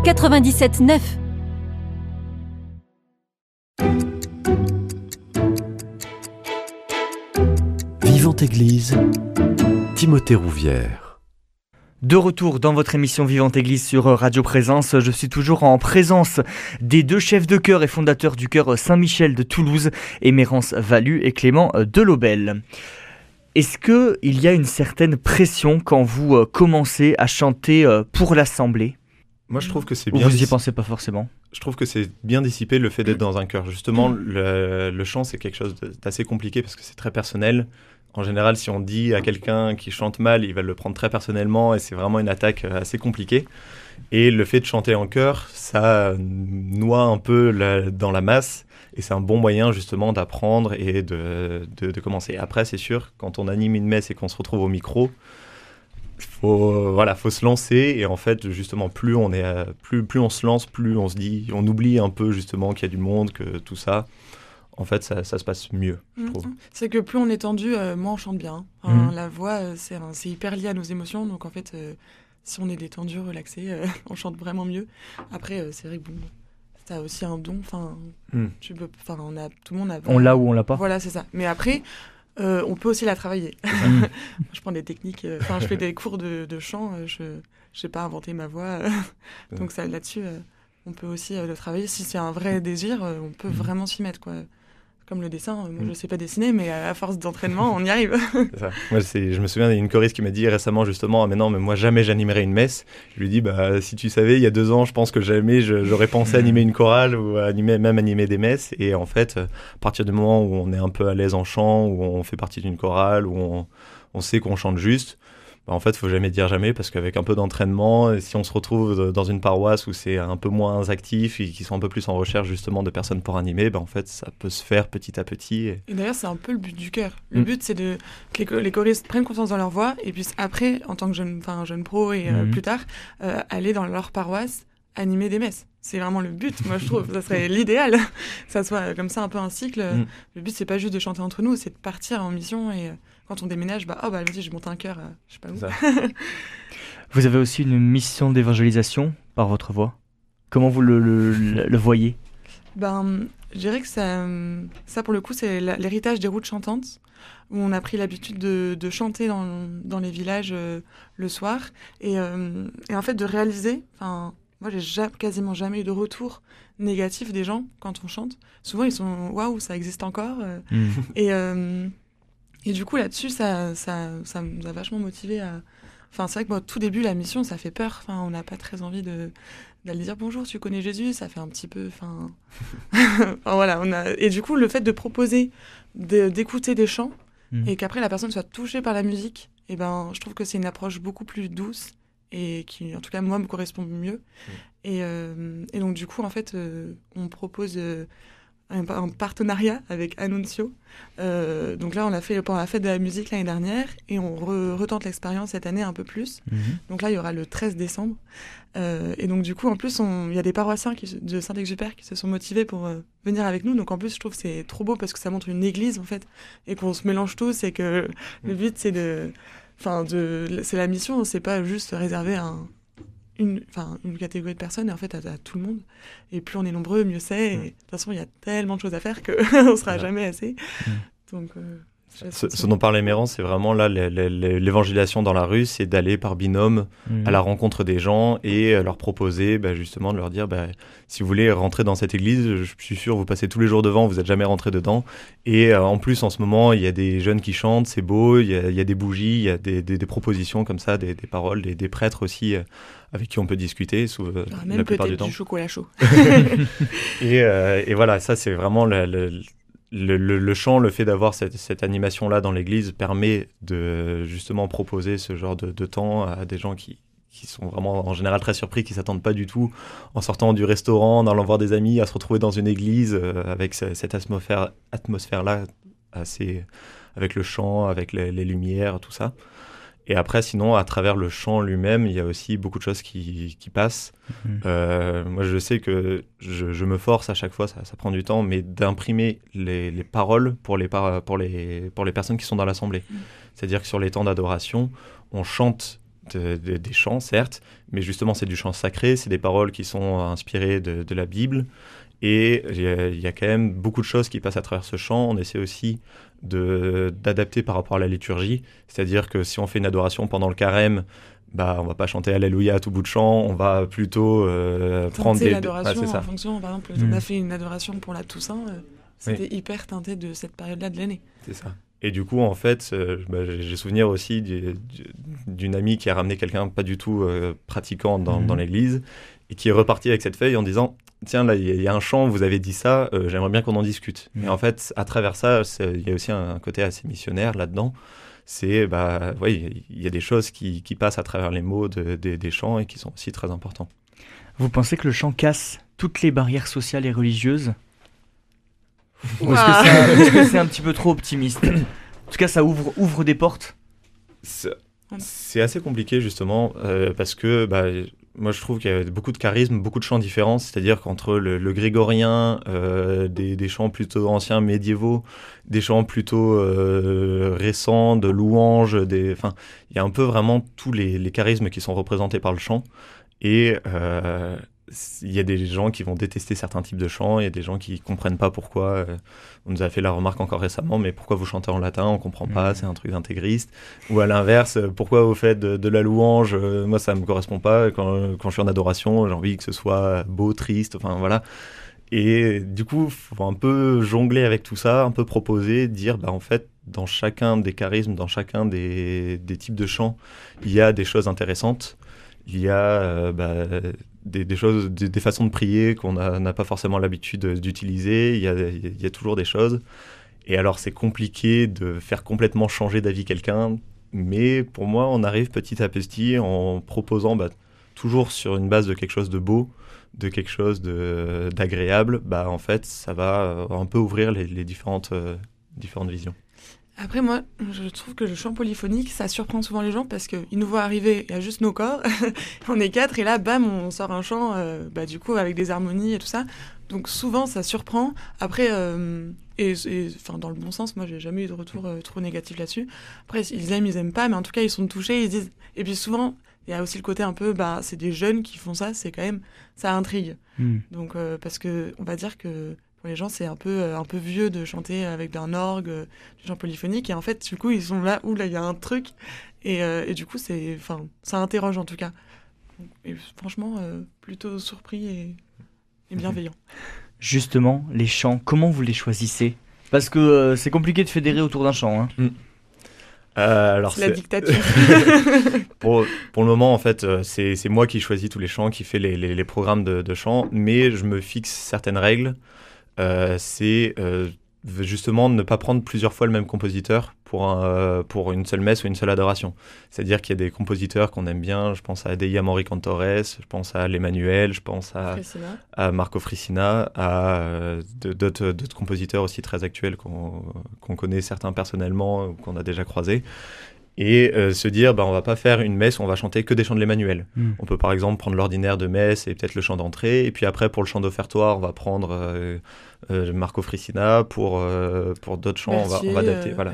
97.9 Vivante Église, Timothée Rouvière. De retour dans votre émission Vivante Église sur Radio Présence, je suis toujours en présence des deux chefs de chœur et fondateurs du chœur Saint-Michel de Toulouse, Émérance Valu et Clément Delobel. Est-ce qu'il y a une certaine pression quand vous euh, commencez à chanter euh, pour l'Assemblée? Moi, je trouve que c'est Ou bien. vous y pensez pas forcément? Je trouve que c'est bien dissipé le fait d'être dans un chœur. Justement, le, le chant, c'est quelque chose d'assez compliqué parce que c'est très personnel. En général, si on dit à quelqu'un qui chante mal, il va le prendre très personnellement et c'est vraiment une attaque euh, assez compliquée. Et le fait de chanter en chœur, ça noie un peu la- dans la masse et c'est un bon moyen justement d'apprendre et de, de, de commencer. Après, c'est sûr, quand on anime une messe et qu'on se retrouve au micro, faut voilà faut se lancer et en fait justement plus on est plus plus on se lance plus on se dit on oublie un peu justement qu'il y a du monde que tout ça en fait ça, ça se passe mieux je trouve Mhm. C'est que plus on est tendu, euh, moins on chante bien. Enfin, Mhm. La voix, euh, c'est hyper lié à nos émotions. Donc en fait, euh, si on est détendu, relaxé, euh, on chante vraiment mieux. Après, c'est vrai que bon, t'as aussi un don. Enfin, Mhm. tu peux, enfin, on a, tout le monde a. On l'a ou on l'a pas Voilà, c'est ça. Mais après, euh, on peut aussi la travailler. Mm. je prends des techniques. euh, Enfin, je fais des cours de, de chant. euh, je, sais pas inventer ma voix. donc ça, là-dessus, on peut aussi le travailler. Si c'est un vrai désir, on peut Mhm. vraiment s'y mettre, quoi. Comme le dessin, euh, moi Mhm. je sais pas dessiner, mais à force d'entraînement, on y arrive. Ça. Moi, je me souviens, il y a une choriste qui m'a dit récemment justement, ah, mais non, mais moi jamais j'animerai une messe. Je lui dis, bah si tu savais, il y a deux ans, je pense que jamais je- j'aurais pensé animer une chorale ou animer, même animer des messes. Et en fait, euh, à partir du moment où on est un peu à l'aise en chant, où on fait partie d'une chorale, où on, on sait qu'on chante juste, bah, en fait, faut jamais dire jamais parce qu'avec un peu d'entraînement, si on se retrouve dans une paroisse où c'est un peu moins actif et qui sont un peu plus en recherche justement de personnes pour animer, bah, en fait, ça peut se faire petit à petit. et- Et d'ailleurs, c'est un peu le but du chœur. Le Mm. but, c'est de que les, cho- les choristes prennent confiance dans leur voix et puis après, en tant que jeune, enfin jeune pro et euh, Mhm. plus tard, euh, aller dans leur paroisse animer des messes. C'est vraiment le but, moi je trouve. ça serait l'idéal, ça soit euh, comme ça un peu un cycle. Mm. Le but, c'est pas juste de chanter entre nous, c'est de partir en mission et euh, quand on déménage, bah oh bah vas-y, je monte un chœur, euh, je sais pas où. Vous avez aussi une mission d'évangélisation par votre voix. Comment vous le, le- le- le voyez? Ben, je dirais que ça, ça pour le coup, c'est l'héritage des routes chantantes, où on a pris l'habitude de, de chanter dans, dans les villages euh, le soir, et, euh, et en fait de réaliser, enfin, moi j'ai ja- quasiment jamais eu de retour négatif des gens quand on chante. Souvent ils sont waouh, ça existe encore, euh, et, et du coup là-dessus, ça, ça, ça nous a vachement motivé à. Enfin, c'est vrai que moi, au tout début, la mission, ça fait peur. Enfin, on n'a pas très envie de d'aller dire bonjour, tu connais Jésus, ça fait un petit peu. Enfin, Enfin, voilà. On a... Et du coup, le fait de proposer de- d'écouter des chants Mhm. et qu'après la personne soit touchée par la musique, et ben, je trouve que c'est une approche beaucoup plus douce et qui, en tout cas, moi, me correspond mieux. Et, euh, et donc, du coup, en fait, euh, on propose euh, un, partenariat avec Annuncio. Euh, donc là, on l'a fait pendant la fête de la musique l'année dernière et on re- retente l'expérience cette année un peu plus. Mhm. Donc là, il y aura le 13 décembre. Euh, et donc, du coup, en plus, il y a des paroissiens qui, de Saint-Exupéry qui se sont motivés pour euh, venir avec nous. Donc, en plus, je trouve que c'est trop beau parce que ça montre une église, en fait, et qu'on se mélange tous et que le but, c'est de. Enfin, de, c'est la mission, c'est pas juste réservé à un- une, enfin, une catégorie de personnes, et en fait, à, à tout le monde. Et plus on est nombreux, mieux c'est. De toute façon, il y a tellement de choses à faire qu'on ne sera jamais assez. Donc, euh, Ce, dont parlait Méran, c'est vraiment là l'é- l'é- l'é- l'évangélisation dans la rue, c'est d'aller par binôme Mhm. à la rencontre des gens et euh, leur proposer bah, justement de leur dire bah, si vous voulez rentrer dans cette église, je suis sûr vous passez tous les jours devant, vous n'êtes jamais rentré dedans. Et euh, en plus en ce moment il y a des jeunes qui chantent, c'est beau, il y, a, il y a des bougies, il y a des, des- des propositions comme ça, des, des paroles, des, des prêtres aussi euh, avec qui on peut discuter sous, euh, aura la même plupart peut-être du temps. du chocolat chaud. Et, euh, et voilà, ça c'est vraiment le, le, le, chant, le fait d'avoir cette, animation-là dans l'église permet de justement proposer ce genre de, temps à des gens qui, qui sont vraiment en général très surpris, qui s'attendent pas du tout en sortant du restaurant, en allant voir des amis, à se retrouver dans une église euh, avec ce- cette atmosphère, atmosphère-là assez avec le chant, avec les lumières, tout ça. Et après, sinon, à travers le chant lui-même, il y a aussi beaucoup de choses qui, qui passent. Mhm. Euh, moi, je sais que je, je, me force à chaque fois, ça, ça prend du temps, mais d'imprimer les, les, paroles pour les, par, pour, les, pour les personnes qui sont dans l'assemblée. Mhm. C'est-à-dire que sur les temps d'adoration, on chante de, de, des chants, certes, mais justement, c'est du chant sacré, c'est des paroles qui sont inspirées de, de la Bible. Et il y, y, a quand même beaucoup de choses qui passent à travers ce chant. On essaie aussi d'adapter par rapport à la liturgie. C'est-à-dire que si on fait une adoration pendant le carême, bah, on va pas chanter Alléluia à tout bout de champ, on va plutôt euh, prendre des... l'adoration en fonction, par exemple, mmh. on a fait une adoration pour la Toussaint, euh, c'était oui. hyper teinté de cette période-là de l'année. C'est ça. Et du coup, en fait, euh, bah, j'ai souvenir aussi d'une amie qui a ramené quelqu'un pas du tout pratiquant dans, mmh. dans l'église et qui est reparti avec cette feuille en disant tiens là il y, y, a un chant vous avez dit ça euh, j'aimerais bien qu'on en discute. Mmh. et en fait à travers ça il y a aussi un, côté assez missionnaire là dedans c'est bah oui il y a des choses qui, qui, passent à travers les mots de, de, des chants et qui sont aussi très importants. Vous pensez que le chant casse toutes les barrières sociales et religieuses? Ou est-ce que c'est un, un, petit peu trop optimiste? En tout cas ça ouvre ouvre des portes. C'est assez compliqué justement euh, parce que bah, moi je trouve qu'il y a beaucoup de charisme, beaucoup de chants différents, c'est-à-dire qu'entre le, grégorien, euh, des, chants plutôt anciens, médiévaux, des chants plutôt euh, récents, de louanges, enfin, il y a un peu vraiment tous les, les, charismes qui sont représentés par le chant. Et euh, il y a des gens qui vont détester certains types de chants, il y a des gens qui comprennent pas pourquoi. Euh, on nous a fait la remarque encore récemment, mais pourquoi vous chantez en latin On comprend pas, mmh. c'est un truc d'intégriste. Ou à l'inverse, pourquoi vous faites de, de la louange euh, Moi, ça me correspond pas. Quand, quand je suis en adoration, j'ai envie que ce soit beau, triste, enfin voilà. Et du coup, faut un peu jongler avec tout ça, un peu proposer, dire, bah en fait, dans chacun des charismes, dans chacun des, des types de chants, il y a des choses intéressantes il y a euh, bah, des, choses, des, façons de prier qu'on n'a pas forcément l'habitude d'utiliser. Il, y a toujours des choses. Et alors, c'est compliqué de faire complètement changer d'avis quelqu'un. Mais pour moi, on arrive petit à petit en proposant bah, toujours sur une base de quelque chose de beau, de quelque chose d'agréable. Bah, en fait, ça va un peu ouvrir les, les différentes, euh, différentes visions. Après, moi, je trouve que le chant polyphonique, ça surprend souvent les gens parce qu'ils nous voient arriver, il y a juste nos corps, on est quatre, et là, bam, on sort un chant, euh, bah, du coup, avec des harmonies et tout ça. Donc souvent, ça surprend. Après, euh, et, enfin, dans le bon sens, moi, j'ai jamais eu de retour euh, trop négatif là-dessus. Après, ils aiment, ils aiment pas, mais en tout cas, ils sont touchés, ils disent. Et puis souvent, il y a aussi le côté un peu, bah, c'est des jeunes qui font ça, c'est quand même, ça intrigue. Mm. Donc, parce que, on va dire que pour les gens, c'est un peu, euh, un peu vieux de chanter avec un orgue, euh, du chant polyphonique. Et en fait, du coup, ils sont là où là, il y a un truc. Et, euh, et du coup, c'est, enfin, ça interroge en tout cas. Et franchement, euh, plutôt surpris et, et bienveillant. Justement, les chants, comment vous les choisissez? Parce que euh, c'est compliqué de fédérer autour d'un chant. Hein. Mm. Euh, alors la dictature. pour, pour le moment, en fait, c'est moi qui choisis tous les chants, qui fait les, les, les programmes de, de chant, mais je me fixe certaines règles. Euh, c'est euh, justement ne pas prendre plusieurs fois le même compositeur pour, un, pour une seule messe ou une seule adoration. C'est-à-dire qu'il y a des compositeurs qu'on aime bien, je pense à Deia Mori Cantores, je pense à l'Emmanuel, je pense à, à Marco Frissina, à euh, d'autres compositeurs aussi très actuels qu'on qu connaît certains personnellement ou qu'on a déjà croisés et euh, se dire bah, on va pas faire une messe où on va chanter que des chants de l'Emmanuel. Mm. On peut par exemple prendre l'ordinaire de messe et peut-être le chant d'entrée, et puis après pour le chant d'offertoire, on va prendre euh, euh, Marco Frissina, pour, euh, pour d'autres chants, on va, on va adapter. voilà.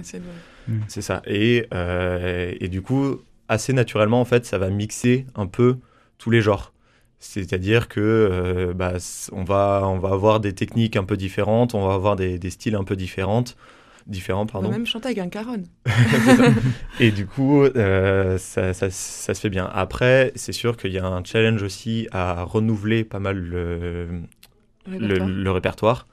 Mm. C'est ça. Et, euh, et du coup, assez naturellement, en fait, ça va mixer un peu tous les genres. C'est-à-dire que bah, on, va, on va avoir des techniques un peu différentes, on va avoir des, des styles un peu différentes différents. Pardon. On va même chanter avec un caron. et du coup, euh, ça, ça, ça, se fait bien. Après, c'est sûr qu'il y a un challenge aussi à renouveler pas mal le. Le, le répertoire.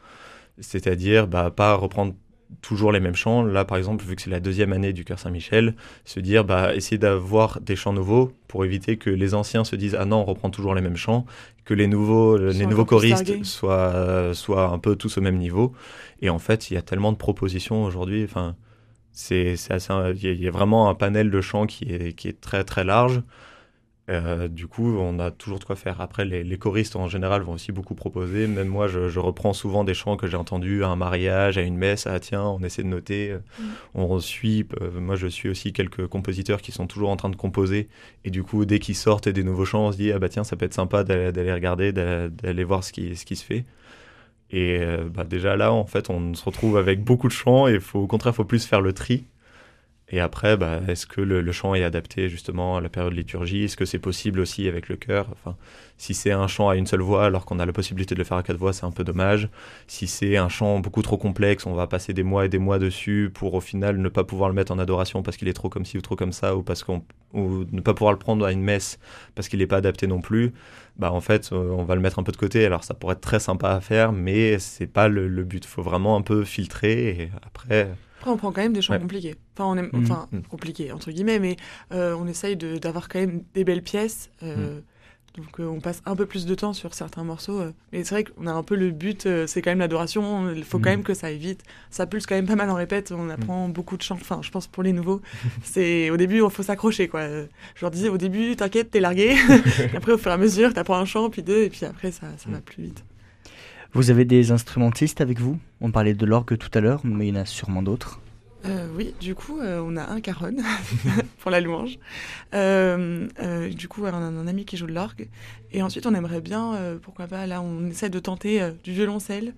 C'est-à-dire, bah, pas reprendre toujours les mêmes chants. Là, par exemple, vu que c'est la deuxième année du Cœur Saint-Michel, se dire, bah, essayer d'avoir des chants nouveaux pour éviter que les anciens se disent, ah non, on reprend toujours les mêmes chants, que les nouveaux, Soit les nouveaux choristes soient, soient un peu tous au même niveau. Et en fait, il y a tellement de propositions aujourd'hui. Enfin, c'est assez, il y, a vraiment un panel de chants qui est, qui est très très large. Euh, du coup, on a toujours de quoi faire. Après, les, choristes en général vont aussi beaucoup proposer. Même moi, je, reprends souvent des chants que j'ai entendus à un mariage, à une messe. Ah tiens, on essaie de noter. Mm. On suit. Euh, moi, je suis aussi quelques compositeurs qui sont toujours en train de composer. Et du coup, dès qu'ils sortent des nouveaux chants, on se dit ah bah tiens, ça peut être sympa d'aller regarder, d'aller voir ce qui, ce qui se fait. Et euh, bah, déjà là, en fait, on se retrouve avec beaucoup de chants et faut, au contraire, il faut plus faire le tri et après, bah, est-ce que le, chant est adapté justement à la période de liturgie? Est-ce que c'est possible aussi avec le chœur? Enfin, Si c'est un chant à une seule voix alors qu'on a la possibilité de le faire à quatre voix, c'est un peu dommage. Si c'est un chant beaucoup trop complexe, on va passer des mois et des mois dessus pour au final ne pas pouvoir le mettre en adoration parce qu'il est trop comme ci ou trop comme ça, ou, parce qu'on, ou ne pas pouvoir le prendre à une messe parce qu'il n'est pas adapté non plus. Bah en fait, euh, on va le mettre un peu de côté. Alors ça pourrait être très sympa à faire, mais c'est pas le, le but. Il faut vraiment un peu filtrer et après après, on prend quand même des chants compliqués. Enfin, on aime, mmh. enfin mmh. compliqués, entre guillemets, mais euh, on essaye d'avoir quand même des belles pièces. Euh, mmh. Donc, euh, on passe un peu plus de temps sur certains morceaux. mais c'est vrai qu'on a un peu le but, c'est quand même l'adoration. Il faut quand même que ça aille vite. Ça pulse quand même pas mal en répète. On apprend beaucoup de chants. Enfin, je pense pour les nouveaux, c'est au début, il faut s'accrocher. quoi. Je leur disais au début, t'inquiète, t'es largué. après, au fur et à mesure, t'apprends un chant, puis deux, et puis après, ça, ça va plus vite. Vous avez des instrumentistes avec vous? On parlait de l'orgue tout à l'heure, mais il y en a sûrement d'autres. Euh, oui, du coup, euh, on a un caron pour la louange. Euh, du coup, on a un ami qui joue de l'orgue. Et ensuite, on aimerait bien, pourquoi pas, là, on essaie de tenter du violoncelle.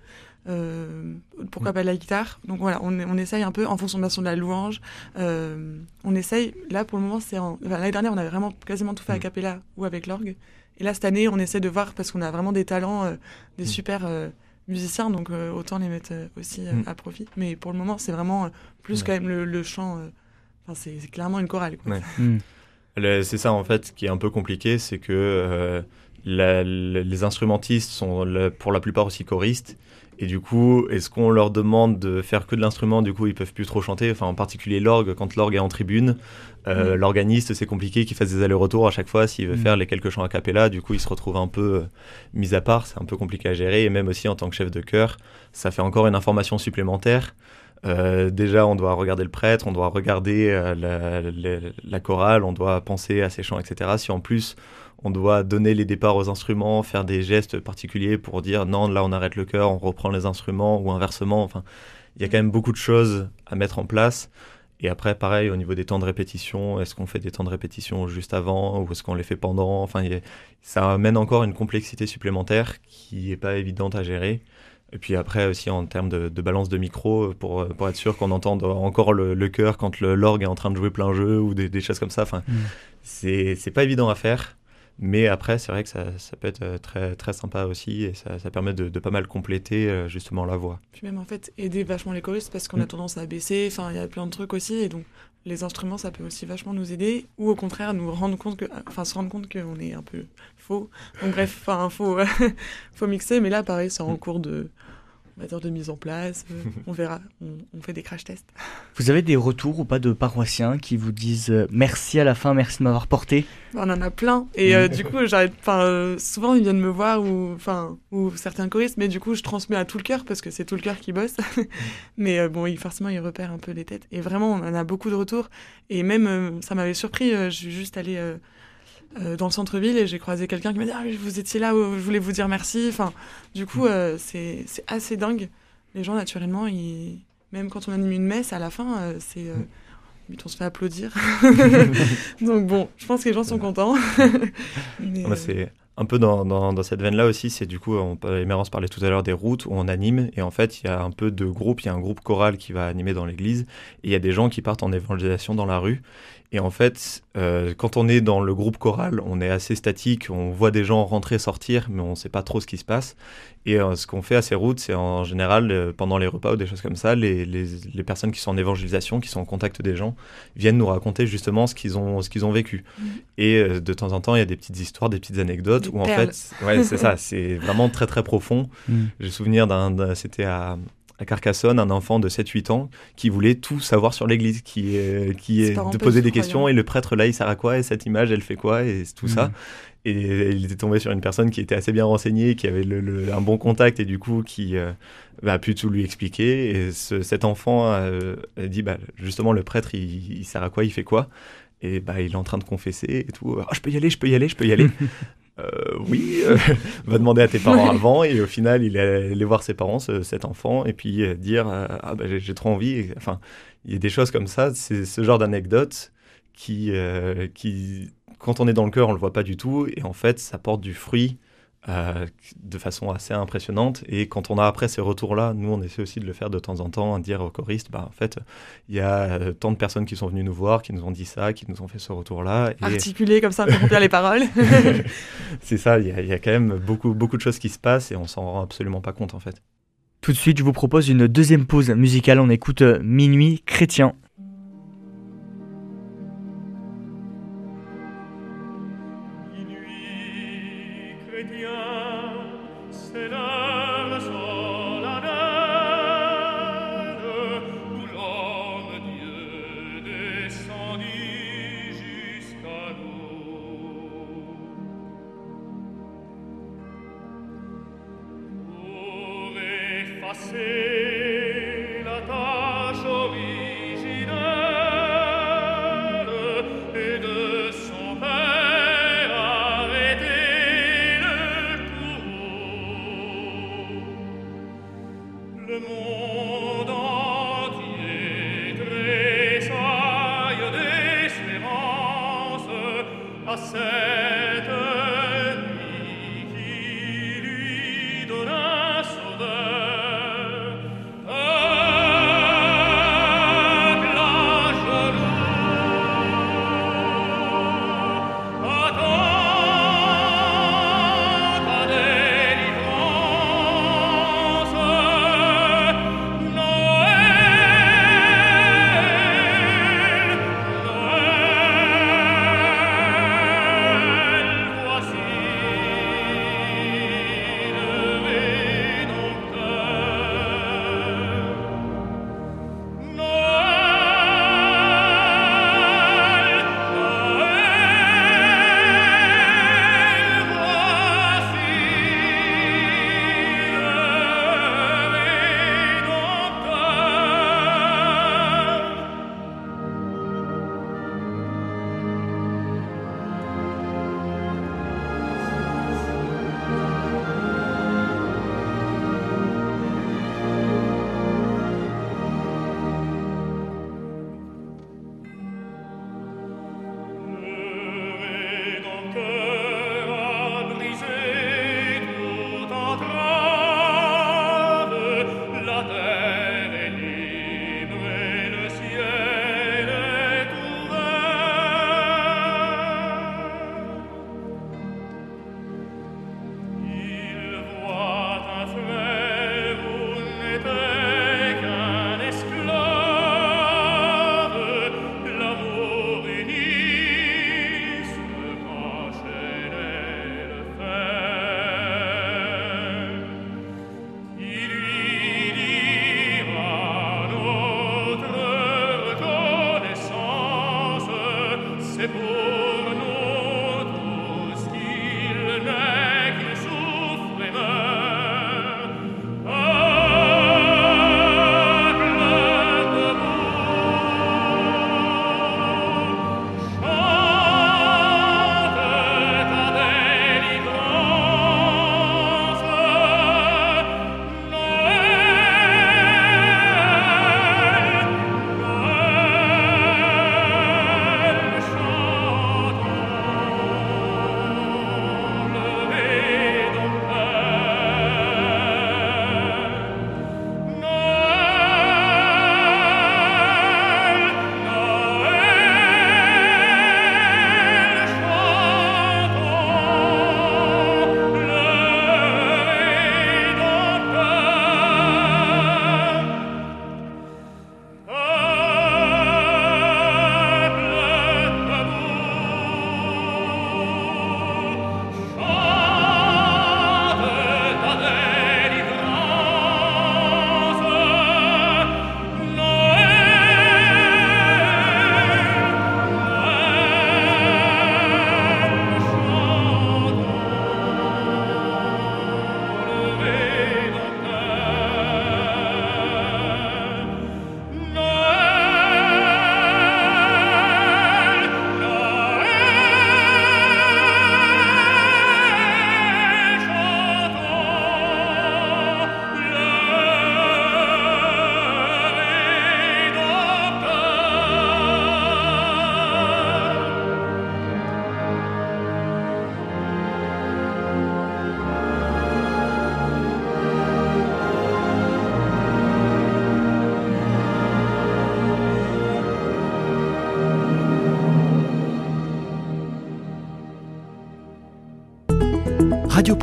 pourquoi pas de la guitare Donc voilà, on, on, essaye un peu en fonction de la louange. on essaye, là pour le moment, c'est l'année dernière, on avait vraiment quasiment tout fait à mm. cappella ou avec l'orgue. Et là, cette année, on essaie de voir, parce qu'on a vraiment des talents, euh, des mm. super euh, musiciens, donc euh, autant les mettre aussi mm. à profit. Mais pour le moment, c'est vraiment plus quand même le, chant. Enfin, c'est clairement une chorale. Mm. C'est ça, en fait, qui est un peu compliqué, c'est que les instrumentistes sont pour la plupart aussi choristes. Et du coup, est-ce qu'on leur demande de faire que de l'instrument Du coup, ils peuvent plus trop chanter. Enfin, en particulier l'orgue, quand l'orgue est en tribune, euh, mm. l'organiste, c'est compliqué qu'il fasse des allers-retours à chaque fois s'il veut mm. faire les quelques chants a cappella. Du coup, il se retrouve un peu euh, mis à part. C'est un peu compliqué à gérer. Et même aussi en tant que chef de chœur, ça fait encore une information supplémentaire. Euh, déjà, on doit regarder le prêtre, on doit regarder la, la, chorale, on doit penser à ses chants, etc. Si en plus on doit donner les départs aux instruments, faire des gestes particuliers pour dire non, là on arrête le cœur, on reprend les instruments ou inversement. Enfin, il y a quand même beaucoup de choses à mettre en place. Et après, pareil, au niveau des temps de répétition, est-ce qu'on fait des temps de répétition juste avant ou est-ce qu'on les fait pendant? Enfin, ça amène encore une complexité supplémentaire qui n'est pas évidente à gérer. Et puis après aussi en termes de, balance de micro, pour, pour être sûr qu'on entende encore le, le chœur quand l'orgue est en train de jouer plein jeu ou des, choses comme ça. Enfin, mm. c'est pas évident à faire. Mais après, c'est vrai que ça, ça, peut être euh, très, très sympa aussi et ça, ça permet de, de, pas mal compléter euh, justement la voix. Puis même en fait, aider vachement les choristes parce qu'on a mm. tendance à baisser, enfin il y a plein de trucs aussi et donc les instruments ça peut aussi vachement nous aider ou au contraire nous rendre compte que, enfin se rendre compte qu'on est un peu faux. Donc bref, enfin faut, faut mixer, mais là pareil, c'est en mm. cours de de mise en place. Euh, on verra. On, fait des crash tests. Vous avez des retours ou pas de paroissiens qui vous disent euh, merci à la fin, merci de m'avoir porté? On en a plein. Et euh, du coup, j'arrête. Souvent ils viennent me voir ou ou certains choristes, mais du coup je transmets à tout le cœur parce que c'est tout le cœur qui bosse. mais bon, forcément ils repèrent un peu les têtes. Et vraiment, on en a beaucoup de retours. Et même ça m'avait surpris. je suis juste allée dans le centre-ville et j'ai croisé quelqu'un qui m'a dit ah, vous étiez là, je voulais vous dire merci. Enfin, du coup, mm. euh, c'est assez dingue. Les gens, naturellement, ils... même quand on anime une messe, à la fin, euh, c'est mm. on se fait applaudir. Donc bon, je pense que les gens sont contents. Mais, c'est un peu dans, dans, cette veine-là aussi, c'est du coup, on, Émérance parlait tout à l'heure des routes où on anime, et en fait, il y a un peu de groupe, il y a un groupe choral qui va animer dans l'église, et il y a des gens qui partent en évangélisation dans la rue, et en fait, euh, quand on est dans le groupe choral, on est assez statique, on voit des gens rentrer, sortir, mais on ne sait pas trop ce qui se passe. Et euh, ce qu'on fait à ces routes, c'est en général, euh, pendant les repas ou des choses comme ça, les, les, les, personnes qui sont en évangélisation, qui sont en contact des gens, viennent nous raconter justement ce qu'ils ont, ce qu'ils ont vécu. Mmh. Et de temps en temps, il y a des petites histoires, des petites anecdotes, où en fait, ouais, c'est ça, c'est vraiment très très profond. Mmh. J'ai souvenir d'un, c'était à, à Carcassonne un enfant de 7-8 ans qui voulait tout savoir sur l'église, qui, est, qui est de poser des questions et le prêtre là il sert à quoi? Et cette image elle fait quoi? Et tout ça. Mm. Et il était tombé sur une personne qui était assez bien renseignée, qui avait le, un bon contact et du coup qui euh, a pu tout lui expliquer. Et cet enfant a, dit bah, justement le prêtre il, sert à quoi, il fait quoi? Et bah, il est en train de confesser et tout. Ah, je peux y aller, je peux y aller, je peux y aller. Euh, oui, euh, va demander à tes parents avant. Et au final, il est allé voir ses parents, cet enfant, et puis euh, dire Ah, bah, j'ai trop envie. enfin, il y a des choses comme ça. C'est ce genre d'anecdote qui, qui, quand on est dans le cœur, on le voit pas du tout. Et en fait, ça porte du fruit euh, de façon assez impressionnante. Et quand on a après ces retours-là, nous, on essaie aussi de le faire de temps en temps, à dire aux choristes, bah, en fait, il y a euh, tant de personnes qui sont venues nous voir, qui nous ont dit ça, qui nous ont fait ce retour-là. Et... Articuler comme ça, pour bien les paroles. C'est ça, il y, y, a quand même beaucoup, beaucoup de choses qui se passent et on s'en rend absolument pas compte, en fait. Tout de suite, je vous propose une deuxième pause musicale. On écoute euh, Minuit chrétien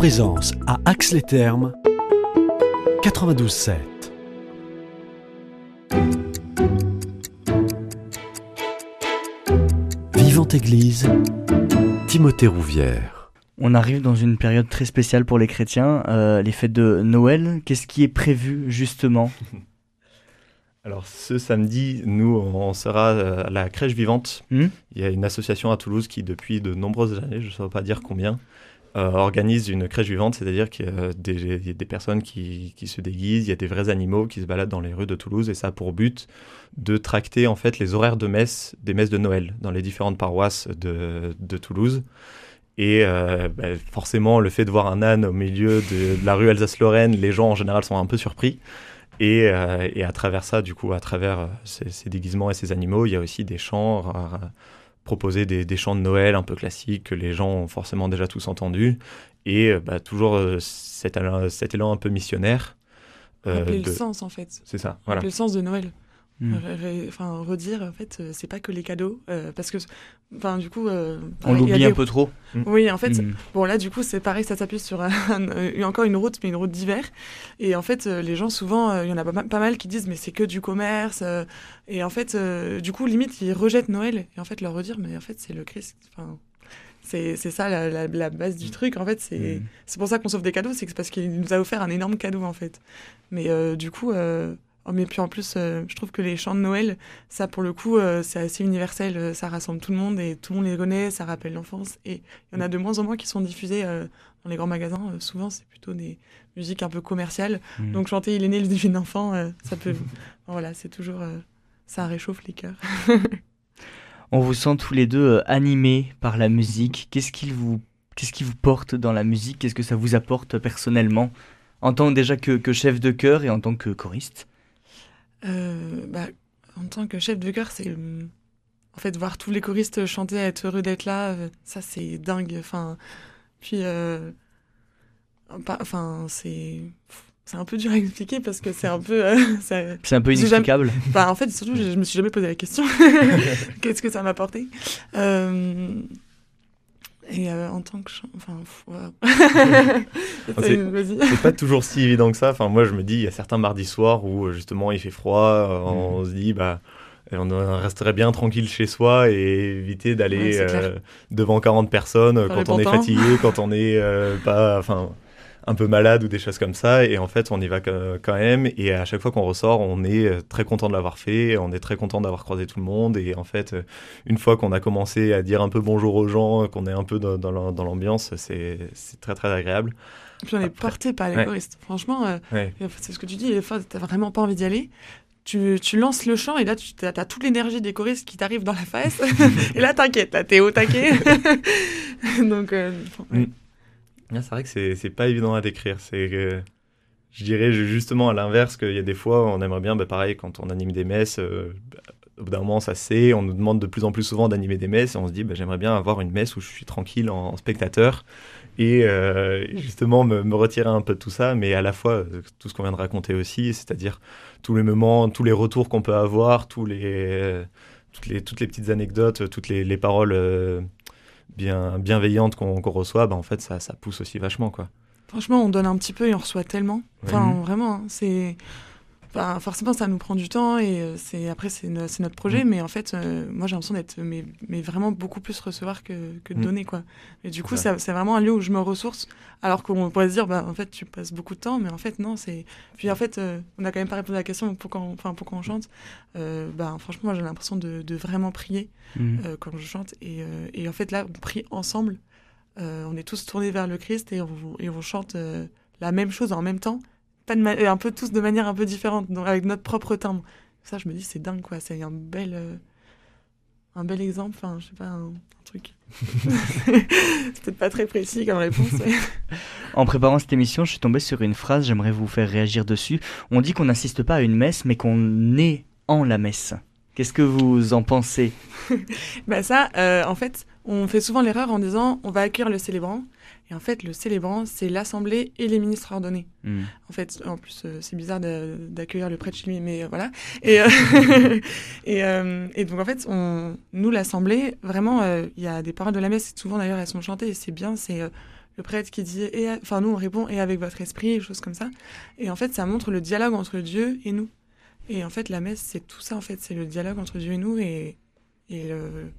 Présence à Axe-les-Thermes 92.7. Vivante Église, Timothée Rouvière. On arrive dans une période très spéciale pour les chrétiens, euh, les fêtes de Noël. Qu'est-ce qui est prévu justement Alors ce samedi, nous, on sera euh, à la crèche vivante. Hmm Il y a une association à Toulouse qui, depuis de nombreuses années, je ne saurais pas dire combien, euh, organise une crèche vivante, c'est-à-dire qu'il y a des, personnes qui, se déguisent, il y a des vrais animaux qui se baladent dans les rues de Toulouse, et ça a pour but de tracter en fait les horaires de messe, des messes de Noël dans les différentes paroisses de, de Toulouse. Et euh, bah, forcément, le fait de voir un âne au milieu de, la rue Alsace-Lorraine, les gens en général sont un peu surpris. Et, euh, et à travers ça, du coup, à travers ces, déguisements et ces animaux, il y a aussi des chants, proposer des, des chants de Noël un peu classiques que les gens ont forcément déjà tous entendus. Et euh, bah, toujours euh, cet, élan, cet élan un peu missionnaire. euh, Rappeler de- le sens en fait. C'est ça, voilà. Rappeler le sens de Noël. Ré- Enfin, redire, en fait, euh, c'est pas que les cadeaux. euh, parce que, enfin, du coup. euh, On l'oublie des- un peu trop. Oui, en fait, Hmm. Bon, là, du coup, c'est pareil, ça s'appuie sur un- un- encore une route, mais une route d'hiver. Et en fait, les gens, souvent, il y en a pas, ma- pas mal qui disent, mais c'est que du commerce. euh, et en fait, du coup, limite, ils rejettent Noël. Et en fait, leur redire, mais en fait, c'est le Christ. Enfin, c'est c'est ça la, la- la base du truc. En fait, c'est c'est pour ça qu'on sauve des cadeaux, c'est parce qu'il nous a offert un énorme cadeau, en fait. Mais du coup. euh, mais puis en plus, euh, je trouve que les chants de Noël, ça pour le coup, euh, c'est assez universel, euh, ça rassemble tout le monde et tout le monde les connaît, ça rappelle l'enfance. Et il y en a de moins en moins qui sont diffusés dans les grands magasins. Souvent, c'est plutôt des musiques un peu commerciales. Hmm. Donc chanter Il est né le divin enfant, ça peut. voilà, c'est toujours. ça réchauffe les cœurs. On vous sent tous les deux animés par la musique. Qu'est-ce qu'il vous, qu'est-ce qui vous porte dans la musique? Qu'est-ce que ça vous apporte personnellement? En tant déjà que, que chef de chœur et en tant que choriste Euh, bah, en tant que chef de chœur, c'est. euh, En fait, voir tous les choristes chanter, être heureux d'être là, euh, ça c'est dingue. Enfin, puis. euh, pas- Enfin, c'est. C'est un peu dur à expliquer parce que c'est un peu. C'est un peu inexplicable. Bah, en fait, surtout, je, je me suis jamais posé la question. Qu'est-ce que ça m'a apporté? Et euh, en tant que... Enfin, wow. c'est- pas toujours si évident que ça. Enfin, moi, je me dis, il y a certains mardis soirs où euh, justement il fait froid, euh, on Mm. se dit, bah, on euh, resterait bien tranquille chez soi et éviter d'aller euh, devant 40 personnes Faire quand on est fatigué, quand on est pas, enfin, un peu malade ou des choses comme ça. Et en fait, on y va quand même. Et à chaque fois qu'on ressort, on est euh, très content de l'avoir fait. On est très content d'avoir croisé tout le monde. Et en fait, euh, une fois qu'on a commencé à dire un peu bonjour aux gens, qu'on est un peu dans, dans l'am- dans l'ambiance, c'est très très agréable. Puis on est Après. porté par les Ouais. choristes. Franchement, euh, Ouais. c'est ce que tu dis, des fois, t'as vraiment pas envie d'y aller. Tu, tu lances le chant et là, tu as, toute l'énergie des choristes qui t'arrive dans la face. et là, t'inquiète, là, t'es au taquet. Donc, euh, ouais. Mm. Ah, c'est vrai que c'est pas évident à décrire. C'est je dirais ju- justement à l'inverse qu'il y a des fois on aimerait bien, bah, pareil, quand on anime des messes, euh, bah, au bout d'un moment ça c'est, on nous demande de plus en plus souvent d'animer des messes et on se dit bah, j'aimerais bien avoir une messe où je suis tranquille en, spectateur et euh, justement me, retirer un peu de tout ça, mais à la fois euh, tout ce qu'on vient de raconter aussi, c'est-à-dire tous les moments, tous les retours qu'on peut avoir, tous les, toutes, les, toutes les petites anecdotes, toutes les, les paroles. Bien bienveillante qu'on reçoit, bah en fait ça, ça pousse aussi vachement quoi. Franchement, on donne un petit peu et on reçoit tellement. Enfin, vraiment, hein, c'est. Forcément, ça nous prend du temps et euh, c'est après c'est no- c'est notre projet, Mhm. mais en fait, euh, moi j'ai l'impression d'être mais, mais vraiment beaucoup plus recevoir que, que de Mhm. donner quoi. Et du coup, C'est vraiment un lieu où je me ressource, alors qu'on pourrait se dire bah en fait tu passes beaucoup de temps, mais en fait non, c'est. Puis en fait, euh, on n'a quand même pas répondu à la question pourquoi on, enfin pourquoi on chante. Euh, bah franchement, moi j'ai l'impression de, de vraiment prier quand je chante. Et, et en fait, là, on prie ensemble. On est tous tournés vers le Christ et on, et on chante la même chose en même temps. Pas de ma- et un peu tous de manière un peu différente, donc avec notre propre timbre. Ça, je me dis, c'est dingue, quoi. C'est un bel, euh, un bel exemple. Enfin, je sais pas, un, un truc. c'est peut-être pas très précis comme réponse. mais- En préparant cette émission, je suis tombé sur une phrase, j'aimerais vous faire réagir dessus. On dit qu'on n'assiste pas à une messe, mais qu'on est en la messe. Qu'est-ce que vous en pensez? Bah ça, euh, en fait, on fait souvent l'erreur en disant, on va accueillir le célébrant. Et en fait, le célébrant, c'est l'assemblée et les ministres ordonnés. Hmm. En fait, en plus, euh, c'est bizarre d'accueillir le prêtre chez lui, mais euh, voilà. Et, et, et donc, en fait, on, nous, l'Assemblée, vraiment, il y a des paroles de la messe, souvent d'ailleurs, elles sont chantées, et c'est bien, c'est le prêtre qui dit, et, enfin nous on répond et avec votre esprit, choses comme ça. Et en fait, ça montre le dialogue entre Dieu et nous. Et en fait, la messe, c'est tout ça en fait, c'est le dialogue entre Dieu et nous et et le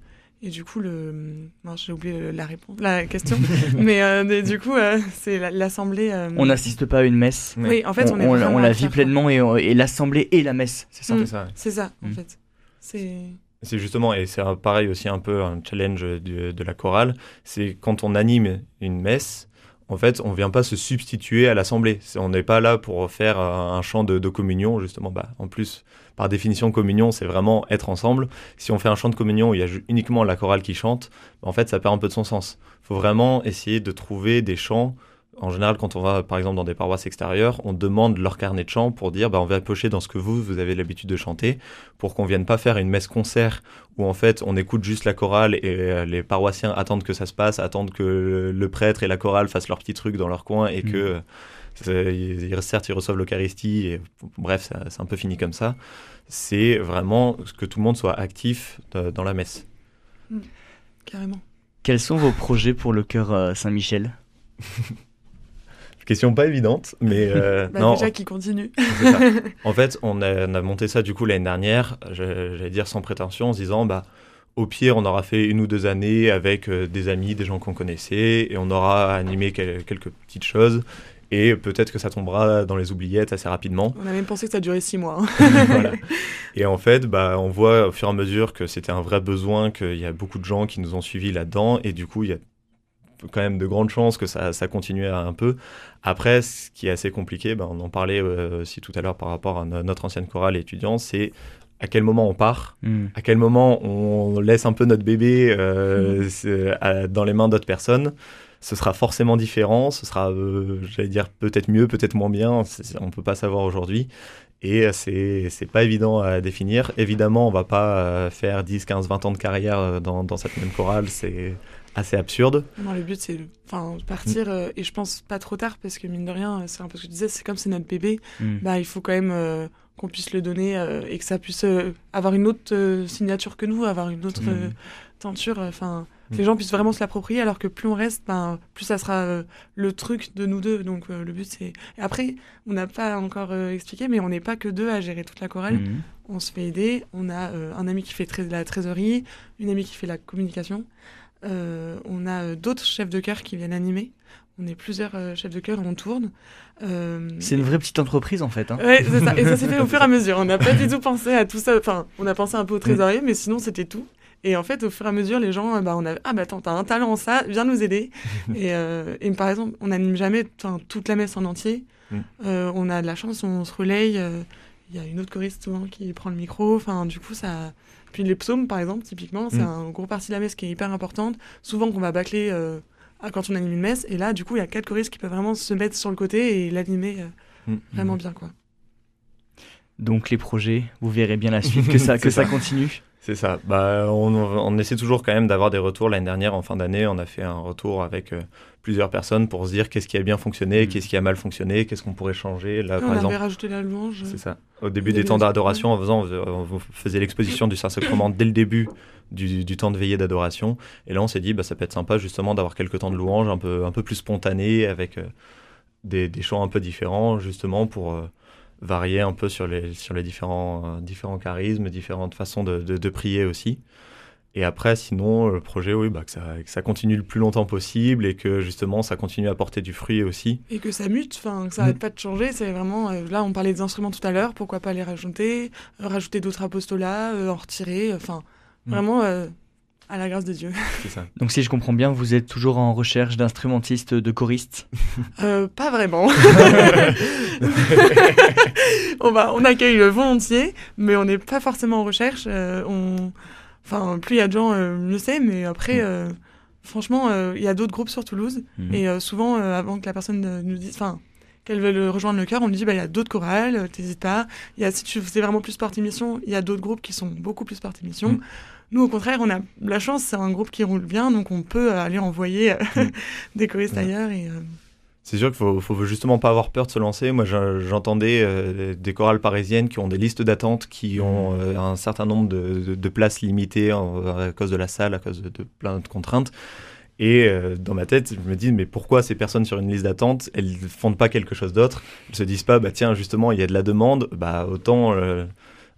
et du coup, le... j'ai oublié la réponse, la question. mais, euh, du coup, euh, c'est l'assemblée. Euh, on n'assiste pas à une messe. Oui, en fait, on, on, on la vit pleinement et, et l'assemblée et la messe, c'est ça. Mm. c'est ça, en mm. fait. C'est. C'est justement, et c'est pareil aussi un peu un challenge de, de la chorale, c'est quand on anime une messe, en fait, on ne vient pas se substituer à l'assemblée. On n'est pas là pour faire un chant de, communion, justement. Bah, en plus, par définition, communion, c'est vraiment être ensemble. Si on fait un chant de communion où il y a uniquement la chorale qui chante, en fait, ça perd un peu de son sens. Il faut vraiment essayer de trouver des chants. En général, quand on va, par exemple, dans des paroisses extérieures, on demande leur carnet de chant pour dire, bah, on va pocher dans ce que vous, vous avez l'habitude de chanter, pour qu'on vienne pas faire une messe-concert où, en fait, on écoute juste la chorale et euh, les paroissiens attendent que ça se passe, attendent que le prêtre et la chorale fassent leur petit truc dans leur coin et mmh. que certes, ils reçoivent l'Eucharistie, et bref, c'est un peu fini comme ça. C'est vraiment que tout le monde soit actif dans la messe. Mm. carrément. Quels sont vos projets pour le cœur euh, Saint-Michel? Question pas évidente, mais euh, bah, déjà qui continue. en fait, on a, on a, monté ça du coup l'année dernière, j'allais dire sans prétention, en se disant bah au pire, on aura fait une ou deux années avec euh, des amis, des gens qu'on connaissait, et on aura animé quelques petites choses et peut-être que ça tombera dans les oubliettes assez rapidement. On a même pensé que ça durait six mois. Hein. Et en fait, bah, on voit au fur et à mesure que c'était un vrai besoin, qu'il y a beaucoup de gens qui nous ont suivis là-dedans, et du coup, il y a quand même de grandes chances que ça, ça continue un peu. Après, ce qui est assez compliqué, bah, on en parlait euh, aussi tout à l'heure par rapport à notre ancienne chorale étudiante, c'est à quel moment on part, hmm. à quel moment on laisse un peu notre bébé euh, hmm. dans les mains d'autres personnes ce sera forcément différent, ce sera, euh, j'allais dire, peut-être mieux, peut-être moins bien, on ne peut pas savoir aujourd'hui. Et c'est, c'est pas évident à définir. Évidemment, on va pas euh, faire 10, 15, 20 ans de carrière euh, dans, dans cette même chorale, c'est assez absurde. Non, le but, c'est de partir, et je pense pas trop tard, parce que mine de rien, c'est un peu ce que je disais, c'est comme c'est notre bébé, mm. bah, il faut quand même qu'on puisse le donner et que ça puisse avoir une autre signature que nous, avoir une autre mm. tenture. Enfin, les gens puissent vraiment se l'approprier, alors que plus on reste, ben, plus ça sera euh, le truc de nous deux. Donc euh, le but c'est. Après, on n'a pas encore euh, expliqué, mais on n'est pas que deux à gérer toute la chorale. On se fait aider. On a un ami qui fait la trésorerie, une amie qui fait la communication. On a d'autres chefs de chœur qui viennent animer. On est plusieurs chefs de chœur, on tourne. C'est une vraie petite entreprise en fait. Hein. Ouais, c'est ça. Et ça s'est fait au fur et à mesure. On n'a pas du tout pensé à tout ça. Enfin, on a pensé un peu au trésorier, mais sinon c'était tout. Et en fait, au fur et à mesure, les gens, bah, on a, ah bah attends, t'as un talent en ça, viens nous aider. et, euh, et, par exemple, on n'anime jamais toute la messe en entier. Mm. Euh, on a de la chance, on se relaye. Euh, il y a une autre choriste souvent qui prend le micro. Enfin, du coup, ça. Puis les psaumes, par exemple, typiquement, c'est mm. un gros partie de la messe qui est hyper importante. Souvent, qu'on va bâcler quand on anime une messe. Et là, du coup, il y a quatre choristes qui peuvent vraiment se mettre sur le côté et l'animer mm. vraiment bien, quoi. Donc les projets, vous verrez bien la suite, que ça, que ça continue. C'est ça. Bah, on, essaie toujours quand même d'avoir des retours. L'année dernière, en fin d'année, on a fait un retour avec euh, plusieurs personnes pour se dire qu'est-ce qui a bien fonctionné, mm. qu'est-ce qui a mal fonctionné, qu'est-ce qu'on pourrait changer. Là, on avait rajouté la louange. C'est ça. Au début des temps d'adoration, en faisant, on faisait l'exposition du Saint-Sacrement dès le début du, temps de veillée d'adoration. Et là, on s'est dit, bah, ça peut être sympa justement d'avoir quelques temps de louange un peu, un peu plus spontanés, avec euh, des, des, chants un peu différents, justement pour... Euh, varier un peu sur les, sur les différents, euh, différents charismes, différentes façons de, de, prier aussi. Et après, sinon, le projet, oui, bah, que, ça, que, ça, continue le plus longtemps possible et que justement, ça continue à porter du fruit aussi. Et que ça mute, enfin, que ça n'arrête mm. pas de changer. C'est vraiment, euh, là, on parlait des instruments tout à l'heure, pourquoi pas les rajouter, euh, rajouter d'autres apostolats, en retirer, enfin, mm. vraiment à la grâce de Dieu. Ça. Donc si je comprends bien, vous êtes toujours en recherche d'instrumentistes, de choristes euh, Pas vraiment. on, va, on accueille volontiers, mais on n'est pas forcément en recherche. Euh, on... Enfin, plus il y a de gens, euh, mieux c'est, mais après, mm. franchement, il y a d'autres groupes sur Toulouse, mm. et souvent, avant que la personne nous dise... Enfin, qu'elle veut rejoindre le chœur, on lui dit bah il y a d'autres chorales, t'hésites pas. Il y a si tu faisais vraiment plus partie mission, il y a d'autres groupes qui sont beaucoup plus partie mission. Mm. Nous, au contraire, on a la chance, c'est un groupe qui roule bien, donc on peut aller envoyer euh, mm. des choristes ailleurs. Et, euh, C'est sûr qu'il faut, faut justement pas avoir peur de se lancer. Moi, j'entendais euh, des chorales parisiennes qui ont des listes d'attente, qui mm. ont un certain nombre de, places limitées à cause de la salle, à cause de, plein de contraintes. Et euh, dans ma tête, je me dis, mais pourquoi ces personnes sur une liste d'attente, elles ne font pas quelque chose d'autre? Elles se disent pas, bah tiens, justement, il y a de la demande, bah autant,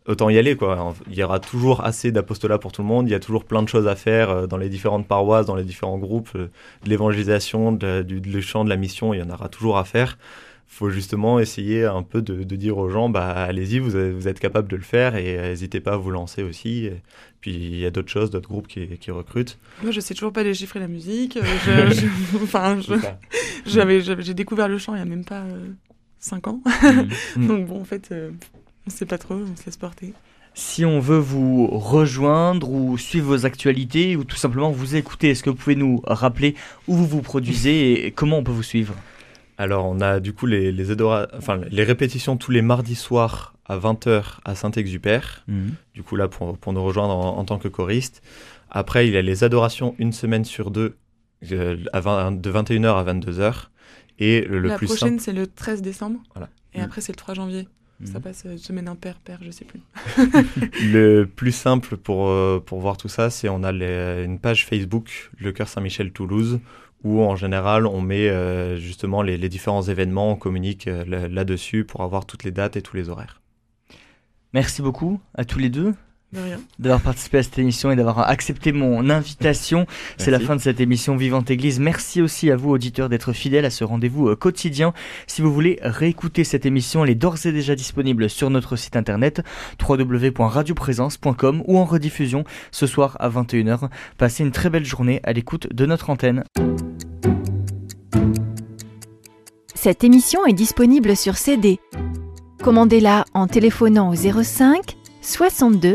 autant y aller, quoi. Il y aura toujours assez d'apostolat pour tout le monde, il y a toujours plein de choses à faire euh, dans les différentes paroisses, dans les différents groupes, de l'évangélisation, du chant, de la mission, il y en aura toujours à faire faut justement essayer un peu de, dire aux gens, bah allez-y, vous, vous, êtes capable de le faire et n'hésitez pas à vous lancer aussi. puis il y a d'autres choses, d'autres groupes qui, qui, recrutent. Moi, je sais toujours pas déchiffrer la musique. Euh, enfin, j'avais, j'ai découvert le chant il y a même pas 5 euh, ans. Mm. Donc bon, en fait, euh, on sait pas trop, on se laisse porter. Si on veut vous rejoindre ou suivre vos actualités ou tout simplement vous écouter, est-ce que vous pouvez nous rappeler où vous vous produisez et comment on peut vous suivre? Alors, on a du coup les, les, enfin, les répétitions tous les mardis soirs à 20h à Saint-Exupère. Mhm. Du coup, là, pour, pour nous rejoindre en, tant que choriste. Après, il y a les adorations une semaine sur deux, euh, à de 21h à 22h. Et le, La plus prochaine, c'est le 13 décembre. Voilà. Et après, c'est le 3 janvier. Ça mhm. passe euh, semaine impair, pair, je sais plus. le plus simple pour, euh, pour voir tout ça, c'est on a une page Facebook, Le Cœur Saint-Michel Toulouse, où en général on met euh, justement les, différents événements, on communique euh, là-dessus pour avoir toutes les dates et tous les horaires. Merci beaucoup à tous les deux d'avoir participé à cette émission et d'avoir accepté mon invitation. C'est la fin de cette émission Vivante Église. Merci aussi à vous, auditeurs, d'être fidèles à ce rendez-vous euh, quotidien. Si vous voulez réécouter cette émission, elle est d'ores et déjà disponible sur notre site internet www.radioprésence.com ou en rediffusion ce soir à 21h. Passez une très belle journée à l'écoute de notre antenne. Cette émission est disponible sur CD. Commandez-la en téléphonant au 05 62